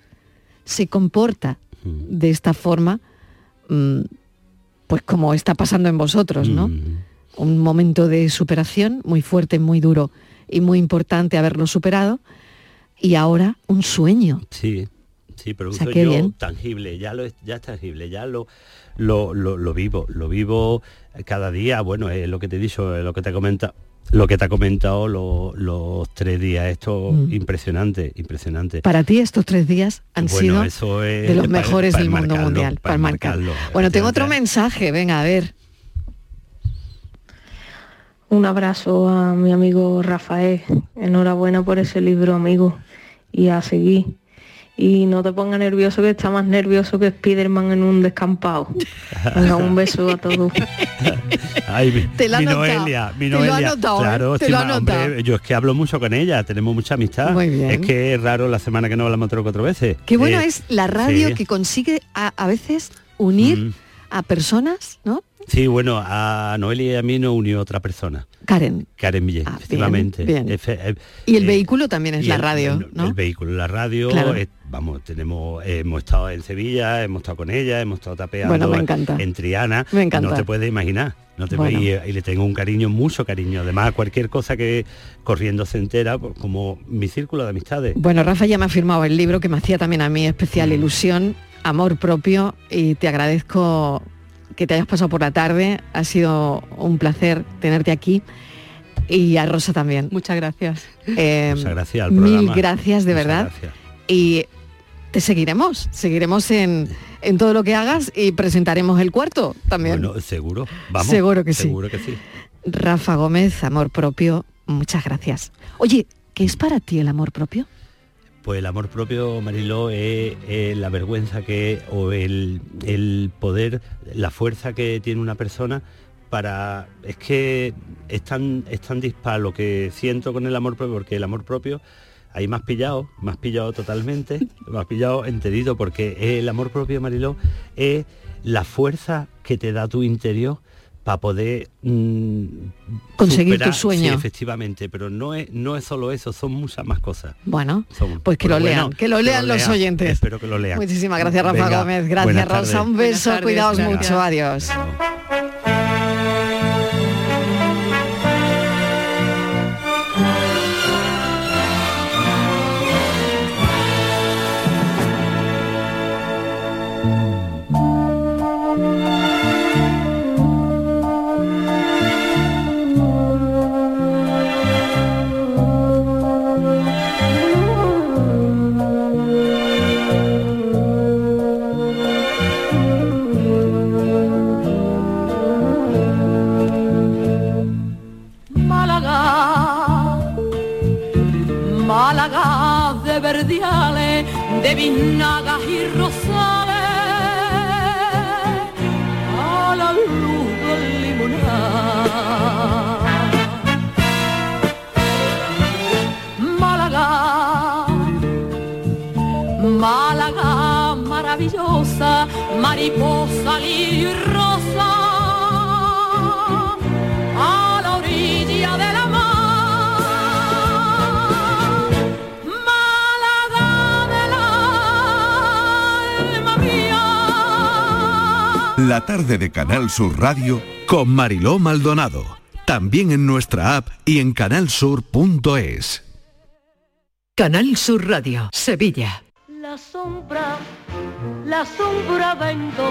se comporta de esta forma, mm, pues como está pasando en vosotros, ¿no? Un momento de superación muy fuerte, muy duro y muy importante haberlo superado, y ahora un sueño. Sí, sí, pero un sea, sueño bien. tangible, ya lo es, ya es tangible, ya lo, lo, lo, lo vivo, lo vivo cada día, bueno, es lo que te he dicho, es lo que te comenta lo que te ha comentado lo- los tres días, esto Mm. impresionante, impresionante. Para ti estos tres días han Bueno, sido eso es de los para- mejores para del mundo mundial. para Para marcarlo. Bueno, tengo otro mensaje, venga, a ver. Un abrazo a mi amigo Rafael. Enhorabuena por ese libro, amigo. Y a seguir. Y no te pongas nervioso que está más nervioso que Spiderman en un descampado. Venga, un beso a todos. Ay, mi, Te lo ha mi Noelia, mi te lo ha Noelia. notado, ¿eh? claro, Te sí, lo ha ma- hombre, yo es que hablo mucho con ella, tenemos mucha amistad. Muy bien. Es que es raro la semana que no hablamos tres o cuatro veces. Qué bueno Eh, es la radio sí. que consigue a, a veces unir Mm. a personas, ¿no? Sí, bueno, a Noelia y a mí nos unió otra persona, Karen. Karen Millet, efectivamente. bien. Efe- eh, Y el eh, vehículo también es la el- radio, el, ¿no? El vehículo, la radio, Claro. eh, vamos, tenemos, hemos estado en Sevilla, hemos estado con ella, hemos estado tapeando Bueno, me encanta. en Triana. Me encanta. No te puedes imaginar. No te Bueno. puedes- y, y le tengo un cariño, mucho cariño. Además, cualquier cosa que corriendo se entera, pues, como mi círculo de amistades. Bueno, Rafa ya me ha firmado el libro que me hacía también a mí Mm. especial ilusión, amor propio, y te agradezco que te hayas pasado por la tarde. Ha sido un placer tenerte aquí. Y a Rosa también. Muchas gracias. Eh, Muchas gracias al Mil gracias, de Muchas verdad. gracias. Y te seguiremos, seguiremos en, en todo lo que hagas y presentaremos el cuarto también. Bueno, seguro. Vamos. Seguro que sí. Seguro que sí. Rafa Gómez, amor propio, muchas gracias. Oye, ¿qué es para ti el amor propio? Pues el amor propio, Mariló, es, la vergüenza que, o el, el poder, la fuerza que tiene una persona para... Es que es tan, es tan lo que siento con el amor propio, porque el amor propio, ahí más pillado, más pillado totalmente, más pillado entendido, porque el amor propio, Mariló, es la fuerza que te da tu interior para poder mm, Conseguir superar- tu sueño. Sí, efectivamente, pero no es, no es solo eso, son muchas más cosas. Bueno, Son- pues que lo bueno, lean, que lo lean los oyentes. Espero que lo lean. Muchísimas gracias, Rafa Venga, Gómez. Gracias, Rosa. tardes. Un beso, tardes, cuidaos mucho. Adiós. De biznagas y rosales, a la luz del limonar. Málaga, Málaga maravillosa, mariposa, lirio y La tarde de Canal Sur Radio Con Mariló Maldonado. También en nuestra app y en canalsur.es. Canal Sur Radio, Sevilla. La sombra, la sombra vento.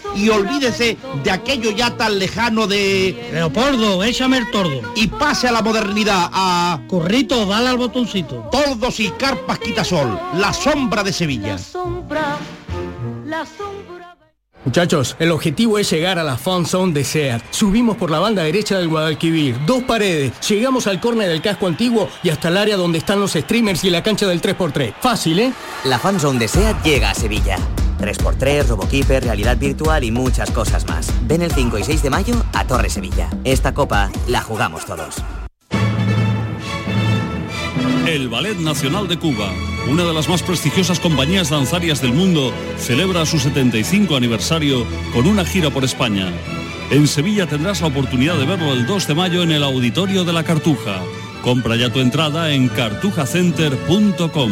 Y olvídese de aquello ya tan lejano de... Leopoldo, échame el tordo. Y pase a la modernidad, a... Corrito, dale al botoncito. Tordos y carpas quitasol, la sombra de Sevilla. sombra, la sombra. Muchachos, el objetivo es llegar a la fan zone de SEAT. Subimos por la banda derecha del Guadalquivir, dos paredes, llegamos al córner del casco antiguo y hasta el área donde están los streamers y la cancha del 3x3. Fácil, ¿eh? La fanzone de SEAT llega a Sevilla. 3x3, Robokeeper, realidad virtual y muchas cosas más. Ven el 5 y 6 de mayo a Torre Sevilla. Esta copa la jugamos todos. El Ballet Nacional de Cuba, una de las más prestigiosas compañías danzarias del mundo, celebra su 75 aniversario con una gira por España. En Sevilla tendrás la oportunidad de verlo el 2 de mayo en el Auditorio de la Cartuja. Compra ya tu entrada en cartujacenter.com.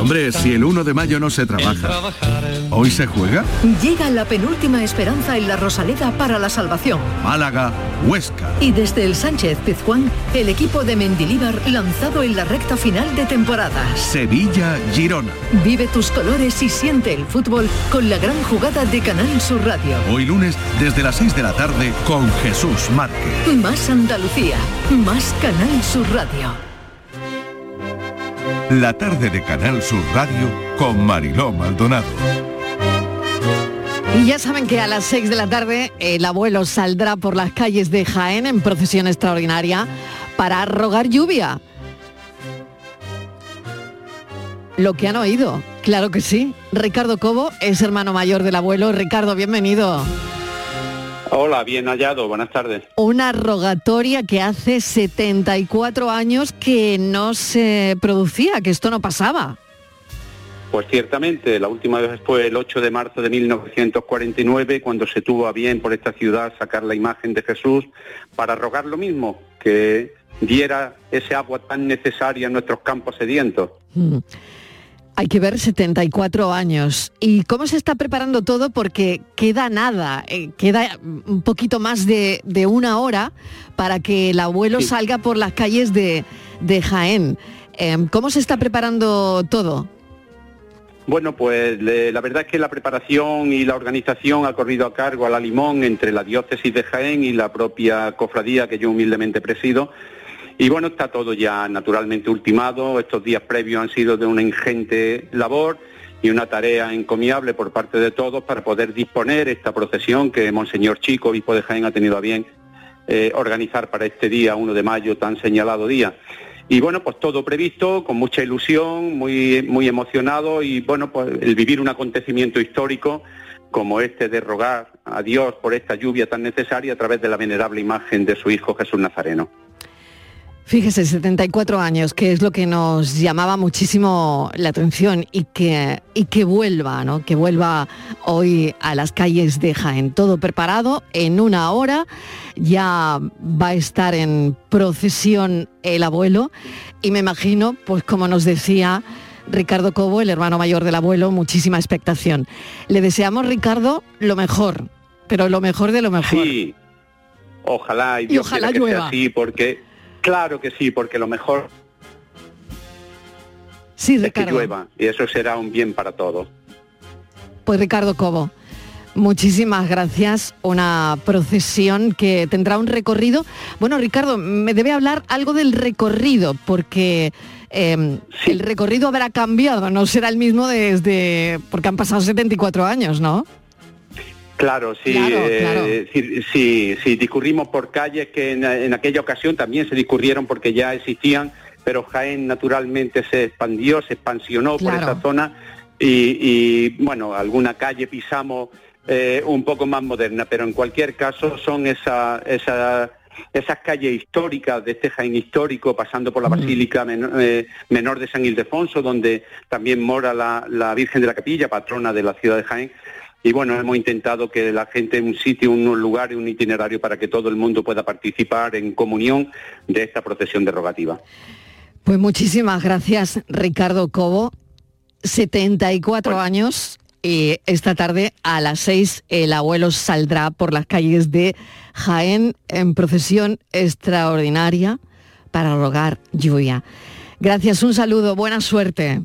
Hombre, si el 1 de mayo no se trabaja, ¿hoy se juega? Llega la penúltima esperanza en la Rosaleda para la salvación. Málaga, Huesca. Y desde el Sánchez Pizjuán, el equipo de Mendilíbar lanzado en la recta final de temporada. Sevilla, Girona. Vive tus colores y siente el fútbol con la gran jugada de Canal Sur Radio. Hoy lunes desde las 6 de la tarde con Jesús Márquez. Más Andalucía, más Canal Sur Radio. La tarde de Canal Sur Radio con Mariló Maldonado. Y ya saben que a las 6 de la tarde el abuelo saldrá por las calles de Jaén en procesión extraordinaria para rogar lluvia. Lo que han oído, claro que sí. Ricardo Cobo es hermano mayor del abuelo. Ricardo, bienvenido. Hola, bien hallado, buenas tardes. Una rogatoria que hace 74 años que no se producía, que esto no pasaba. Pues ciertamente, la última vez fue el 8 de marzo de 1949, cuando se tuvo a bien por esta ciudad sacar la imagen de Jesús para rogar lo mismo, que diera ese agua tan necesaria en nuestros campos sedientos. Mm. Hay que ver 74 años. ¿Y cómo se está preparando todo? Porque queda nada, eh, queda un poquito más de, de, una hora para que el abuelo sí. salga por las calles de, de Jaén. Eh, ¿Cómo se está preparando todo? Bueno, pues le, la verdad es que la preparación y la organización ha corrido a cargo a la limón entre la diócesis de Jaén y la propia cofradía que yo humildemente presido. Y bueno, está todo ya naturalmente ultimado. Estos días previos han sido de una ingente labor y una tarea encomiable por parte de todos para poder disponer esta procesión que Monseñor Chico, obispo de Jaén, ha tenido a bien eh, organizar para este día, 1 de mayo, tan señalado día. Y bueno, pues todo previsto, con mucha ilusión, muy, muy emocionado y bueno, pues el vivir un acontecimiento histórico como este de rogar a Dios por esta lluvia tan necesaria a través de la venerable imagen de su Hijo Jesús Nazareno. Fíjese, 74 años, que es lo que nos llamaba muchísimo la atención y que, y que vuelva, ¿no? Que vuelva hoy a las calles de Jaén. Todo preparado en una hora. Ya va a estar en procesión el abuelo. Y me imagino, pues como nos decía Ricardo Cobo, el hermano mayor del abuelo, muchísima expectación. Le deseamos, Ricardo, lo mejor, pero lo mejor de lo mejor. Sí, ojalá y, Dios y ojalá que llueva. sea así, porque Claro que sí, porque lo mejor sí, es Ricardo. que llueva y eso será un bien para todos. Pues Ricardo Cobo, muchísimas gracias. Una procesión que tendrá un recorrido. Bueno, Ricardo, me debe hablar algo del recorrido, porque eh, sí. el recorrido habrá cambiado, no será el mismo desde, porque han pasado 74 años, ¿no? Claro, sí, claro, eh, sí, sí, sí, discurrimos por calles que en, en, aquella ocasión también se discurrieron porque ya existían, pero Jaén naturalmente se expandió, se expansionó Claro. por esa zona y, y, bueno, alguna calle pisamos eh, un poco más moderna, pero en cualquier caso son esa, esa, esas calles históricas de este Jaén histórico, pasando por la Basílica men- eh, Menor de San Ildefonso, donde también mora la, la Virgen de la Capilla, patrona de la ciudad de Jaén. Y bueno, hemos intentado que la gente un sitio, un lugar y un itinerario para que todo el mundo pueda participar en comunión de esta procesión derogativa. Pues muchísimas gracias, Ricardo Cobo. 74 años y esta tarde a las 6 el abuelo saldrá por las calles de Jaén en procesión extraordinaria para rogar lluvia. Gracias, un saludo, buena suerte.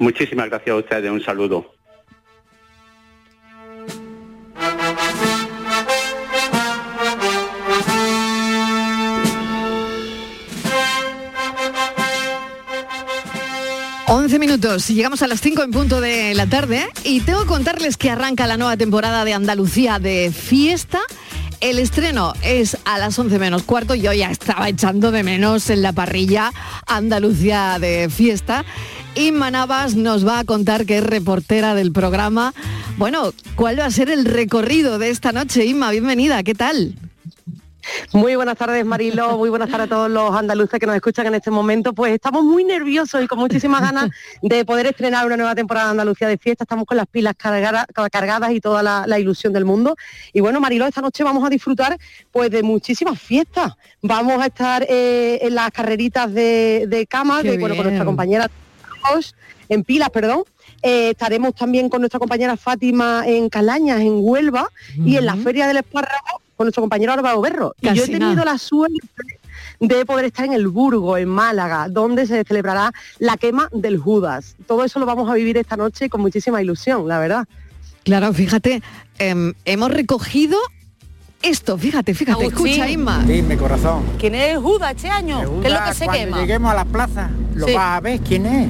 Muchísimas gracias a ustedes, un saludo. Minutos. Llegamos a las 5 en punto de la tarde y tengo que contarles que arranca la nueva temporada de Andalucía de fiesta. El estreno es a las 11 menos cuarto. Yo ya estaba echando de menos en la parrilla Andalucía de fiesta. Inma Navas nos va a contar que es reportera del programa. Bueno, ¿cuál va a ser el recorrido de esta noche? Inma, bienvenida, ¿qué tal? Muy buenas tardes, Marilo. Muy buenas tardes a todos los andaluces que nos escuchan en este momento. Pues estamos muy nerviosos y con muchísimas ganas de poder estrenar una nueva temporada de Andalucía de fiesta. Estamos con las pilas cargada- cargadas y toda la, la ilusión del mundo. Y bueno, Marilo, esta noche vamos a disfrutar pues de muchísimas fiestas. Vamos a estar eh, en las carreritas de, de cama, que, bueno, con nuestra compañera en pilas, perdón. Eh, estaremos también con nuestra compañera Fátima en Calañas, en Huelva, y en la Feria del Espárrago con nuestro compañero Álvaro Berro. Y yo he tenido nada. la suerte de poder estar en el Burgo, en Málaga, donde se celebrará la quema del Judas. Todo eso lo vamos a vivir esta noche con muchísima ilusión, la verdad. Claro, fíjate, em, hemos recogido esto, fíjate, fíjate, Agustín. escucha Inma. Dime, corazón. ¿Quién es Judas este año? ¿Qué es lo que se Cuando quema? lleguemos a la plaza, lo Sí. vas a ver quién es.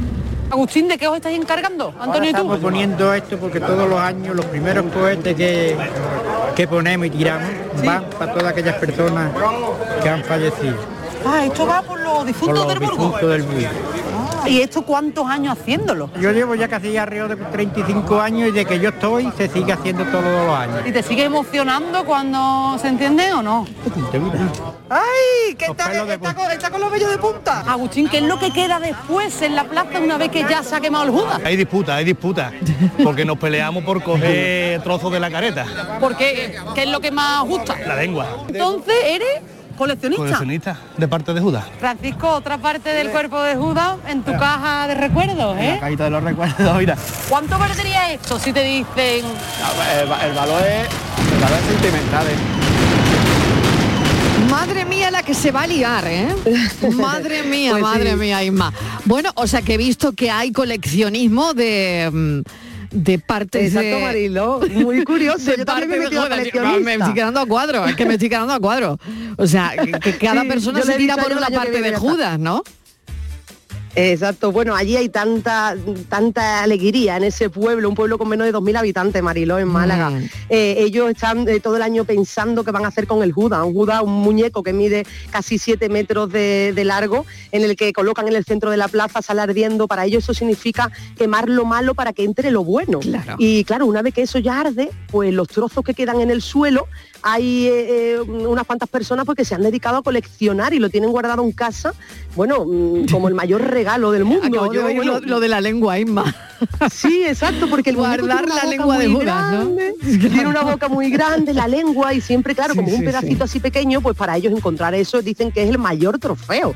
Agustín, ¿de qué os estáis encargando? Ahora Antonio tú. estamos poniendo esto porque todos los años los primeros cohetes que, que ponemos y tiramos van para todas aquellas personas que han fallecido. Ah, esto va por los Por difuntos los del del Burgo. ¿Y esto cuántos años haciéndolo? Yo llevo ya casi alrededor de 35 años y de que yo estoy se sigue haciendo todos los años. ¿Y te sigue emocionando cuando se entiende o no? ¡Ay! ¿Qué está, está con, está con los vellos de punta? Agustín, ¿qué es lo que queda después en la plaza una vez que ya se ha quemado el Judas? Hay disputa, hay disputa, porque nos peleamos por coger trozos de la careta, Porque, ¿qué es lo que más gusta? la lengua. Entonces, ¿eres coleccionista? Coleccionista de parte de Judas. Francisco, otra parte del cuerpo de Judas en tu caja de recuerdos, La ¿eh? cajita de los recuerdos, mira. ¿Cuánto perdería esto si te dicen El, va- el valor es, el valor es sentimental. ¿eh? Madre mía la que se va a liar, ¿eh? Madre mía, Pues madre sí. mía, Inma. Bueno, o sea que he visto que hay coleccionismo de mm, de partes Exacto, de Marilo. Muy curioso. de Yo también me he de. Me estoy quedando a cuadro, es que me estoy quedando a cuadro. O sea, que, que cada Sí, persona se tira por una parte de. Judas, ¿no? Exacto, bueno, allí hay tanta tanta alegría en ese pueblo, un pueblo con menos de 2.000 habitantes, Mariló, en Málaga. Mm. Eh, ellos están eh, todo el año pensando qué van a hacer con el Judas, un Judas, un muñeco que mide casi 7 metros de, de largo, en el que colocan en el centro de la plaza, sale ardiendo, para ellos eso significa quemar lo malo para que entre lo bueno. Y claro, una vez que eso ya arde, pues los trozos que quedan en el suelo, hay eh, eh, unas cuantas personas pues, que se han dedicado a coleccionar y lo tienen guardado en casa, bueno, mm, como el mayor regalo del mundo. Yo, bueno, lo, lo de la lengua, Inma. Sí, exacto, porque el Guardar la lengua de Judas, Tiene una boca muy grande, la lengua, y siempre, claro, Sí, como sí, un pedacito así pequeño, pues para ellos encontrar eso dicen que es el mayor trofeo.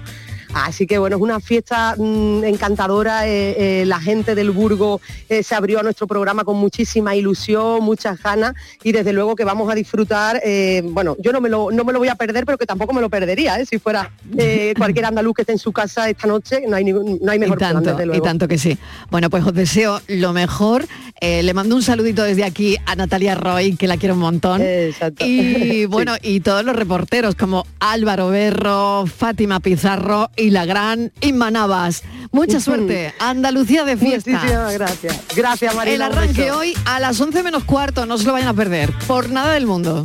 Así que bueno, es una fiesta mm, encantadora. eh, eh, la gente del Burgo eh, se abrió a nuestro programa con muchísima ilusión, muchas ganas y desde luego que vamos a disfrutar. bueno, yo no me, lo, no me lo voy a perder, pero que tampoco me lo perdería. Si fuera cualquier andaluz que esté en su casa esta noche, no hay, no hay mejor y tanto, plan, desde y tanto que sí. Bueno, pues os deseo lo mejor. Le mando un saludito desde aquí a Natalia Roy, que la quiero un montón. Y bueno, y todos los reporteros como Álvaro Berro, Fátima Pizarro y la gran Inma Navas. Mucha suerte. Andalucía de fiesta. Muchísimas gracias. Gracias, Marina. El arranque hoy a las 11 menos cuarto, no se lo vayan a perder. Por nada del mundo.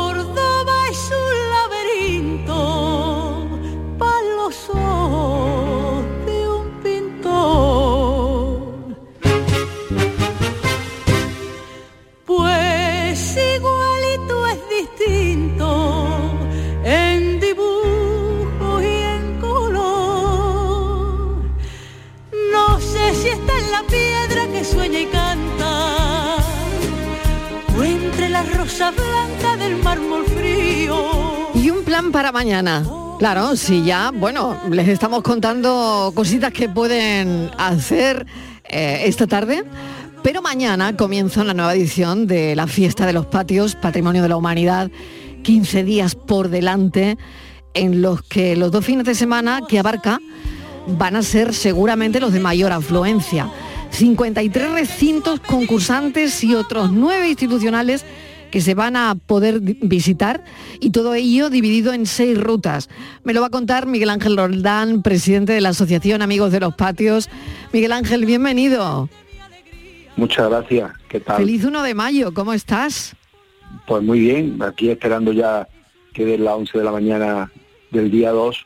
Blanca del mármol frío. Y un plan para mañana. Claro, si ya, bueno, les estamos contando cositas que pueden hacer eh, esta tarde. Pero mañana comienza la nueva edición de la Fiesta de los Patios, Patrimonio de la Humanidad, 15 días por delante, en los que los dos fines de semana que abarca van a ser seguramente los de mayor afluencia. 53 recintos concursantes y otros nueve institucionales que se van a poder visitar y todo ello dividido en seis rutas. Me lo va a contar Miguel Ángel Roldán, presidente de la Asociación Amigos de los Patios. Miguel Ángel, bienvenido. Muchas gracias. ¿Qué tal? Feliz 1 de mayo, ¿cómo estás? Pues muy bien, aquí esperando ya que den las 11 de la mañana del día 2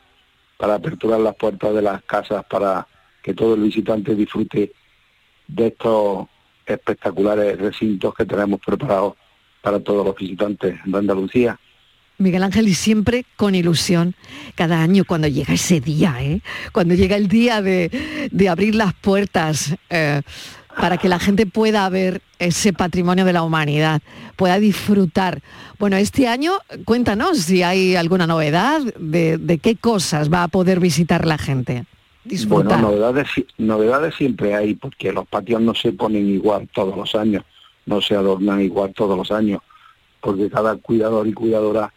para aperturar las puertas de las casas para que todo el visitante disfrute de estos espectaculares recintos que tenemos preparados para todos los visitantes de Andalucía. Miguel Ángel, y siempre con ilusión, cada año cuando llega ese día, ¿eh? cuando llega el día de, de abrir las puertas eh, para que la gente pueda ver ese patrimonio de la humanidad, pueda disfrutar. Bueno, este año cuéntanos si hay alguna novedad, de, de qué cosas va a poder visitar la gente. Disfrutar. Bueno, novedades, novedades siempre hay, porque los patios no se ponen igual todos los años, no se adornan igual todos los años, porque cada cuidador y cuidadora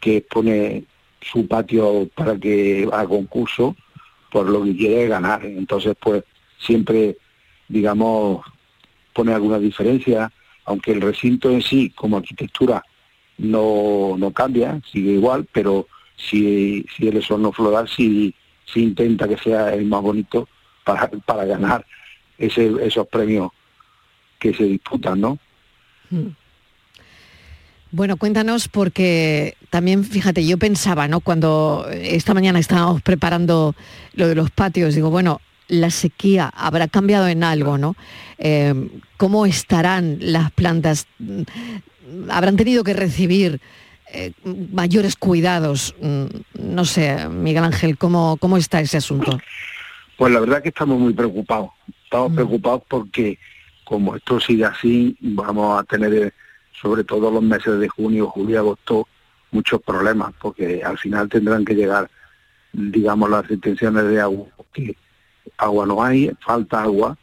que pone su patio para que haga concurso, por lo que quiere ganar. Entonces, pues siempre, digamos, pone alguna diferencia, aunque el recinto en sí, como arquitectura, no, no cambia, sigue igual, pero si, si el horno floral sí, sí intenta que sea el más bonito para, para ganar ese, esos premios que se disputan, ¿no? Mm. Bueno, cuéntanos porque también, fíjate, yo pensaba, ¿no? Cuando esta mañana estábamos preparando lo de los patios, digo, bueno, la sequía habrá cambiado en algo, ¿no? Eh, ¿Cómo estarán las plantas? ¿Habrán tenido que recibir eh, mayores cuidados? Mm, No sé, Miguel Ángel, ¿cómo, cómo está ese asunto? Pues la verdad que estamos muy preocupados. Estamos preocupados porque como esto sigue así, vamos a tener, eh, sobre todo los meses de junio, julio, agosto, muchos problemas, porque al final tendrán que llegar, digamos, las retenciones de agua, porque agua no hay, falta agua,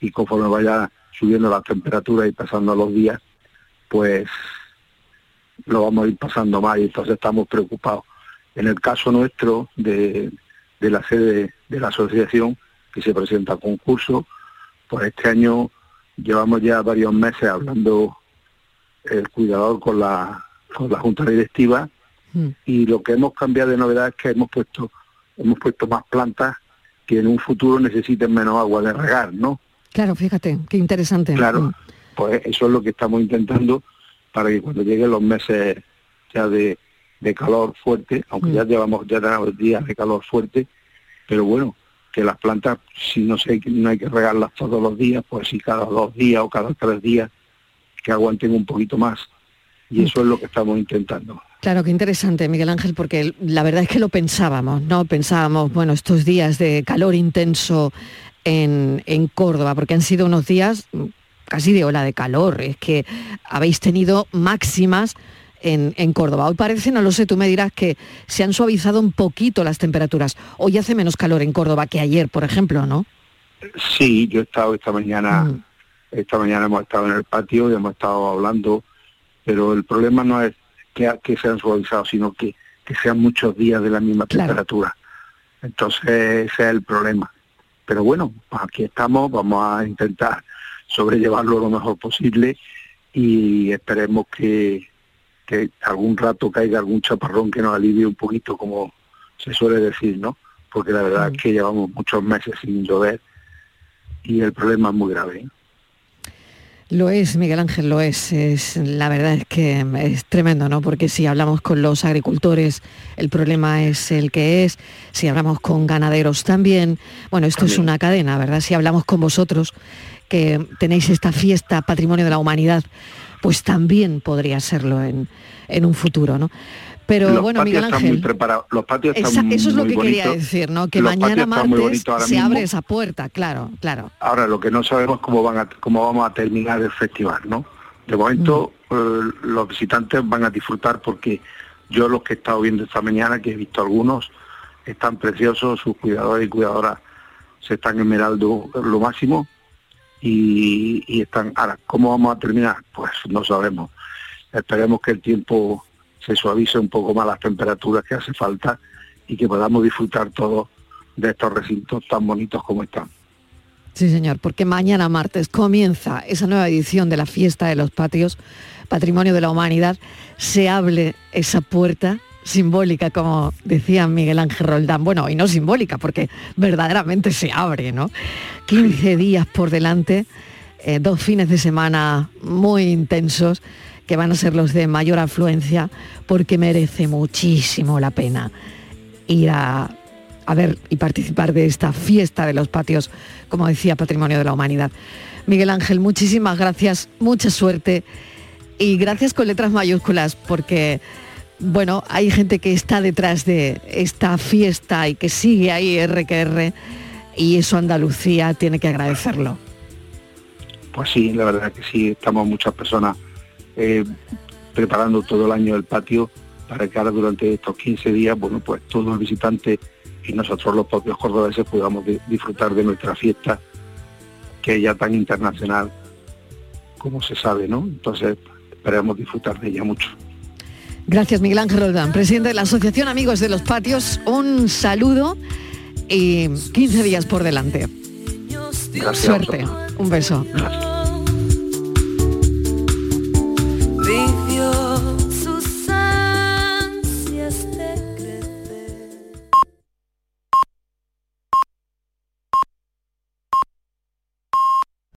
y conforme vaya subiendo la temperatura y pasando los días, pues lo vamos a ir pasando mal y entonces estamos preocupados. En el caso nuestro de, de la sede de la asociación que se presenta a concurso, pues este año llevamos ya varios meses hablando el cuidador con la, con la junta directiva y lo que hemos cambiado de novedad es que hemos puesto hemos puesto más plantas que en un futuro necesiten menos agua de regar, ¿no? Claro, fíjate, qué interesante. Claro, Mm. pues eso es lo que estamos intentando para que cuando lleguen los meses ya de, de calor fuerte, aunque ya llevamos ya tenemos días de calor fuerte, pero bueno, que las plantas, si no sé, no hay que regarlas todos los días, pues si cada dos días o cada tres días, que aguanten un poquito más. Y eso es lo que estamos intentando. Claro, qué interesante, Miguel Ángel, porque la verdad es que lo pensábamos, ¿no? Pensábamos, bueno, estos días de calor intenso en, en Córdoba, porque han sido unos días casi de ola de calor, es que habéis tenido máximas en, en Córdoba. Hoy parece, no lo sé, tú me dirás que se han suavizado un poquito las temperaturas. Hoy hace menos calor en Córdoba que ayer, por ejemplo, ¿no? Sí, yo he estado esta mañana, esta mañana hemos estado en el patio y hemos estado hablando, pero el problema no es que, que sean suavizados, sino que, que sean muchos días de la misma temperatura. Entonces ese es el problema. Pero bueno, pues aquí estamos, vamos a intentar sobrellevarlo lo mejor posible y esperemos que, que algún rato caiga algún chaparrón que nos alivie un poquito, como se suele decir, ¿no? Porque la verdad es que llevamos muchos meses sin llover y el problema es muy grave. ¿eh? Lo es, Miguel Ángel, lo es. es. La verdad es que es tremendo, ¿no? Porque si hablamos con los agricultores, el problema es el que es. Si hablamos con ganaderos también. Bueno, esto es una cadena, ¿verdad? Si hablamos con vosotros, que tenéis esta fiesta Patrimonio de la Humanidad, pues también podría serlo en, en un futuro, ¿no? Pero los bueno, Miguel Ángel, los patios esa- están eso es lo muy que quería decir, ¿no? Que Los mañana martes se mismo. abre esa puerta, claro, claro. Ahora lo que no sabemos cómo van a, cómo vamos a terminar el festival, ¿no? De momento eh, los visitantes van a disfrutar porque yo los que he estado viendo esta mañana, que he visto algunos, están preciosos, sus cuidadores y cuidadoras se están esmerando lo máximo y, están. Ahora, ¿cómo vamos a terminar? Pues no sabemos. Esperemos que el tiempo se suavice un poco más las temperaturas que hace falta y que podamos disfrutar todos de estos recintos tan bonitos como están. Sí, señor, porque mañana martes comienza esa nueva edición de la fiesta de los patios, Patrimonio de la Humanidad. Se hable esa puerta simbólica, como decía Miguel Ángel Roldán. Bueno, y no simbólica, porque verdaderamente se abre, ¿no? 15 días por delante, eh, dos fines de semana muy intensos, que van a ser los de mayor afluencia, porque merece muchísimo la pena ir a, a ver y participar de esta fiesta de los patios, como decía, Patrimonio de la Humanidad. Miguel Ángel, muchísimas gracias, mucha suerte y gracias con letras mayúsculas, porque bueno, hay gente que está detrás de esta fiesta y que sigue ahí R que R y eso Andalucía tiene que agradecerlo. Pues sí, la verdad que sí, estamos muchas personas eh, preparando todo el año el patio para que ahora durante estos 15 días, bueno, pues todos los visitantes y nosotros los propios cordobeses podamos di- disfrutar de nuestra fiesta, que es ya tan internacional como se sabe, ¿no? Entonces esperemos disfrutar de ella mucho. Gracias, Miguel Ángel Roldán, presidente de la Asociación Amigos de los Patios. Un saludo y 15 días por delante. Suerte. Un beso.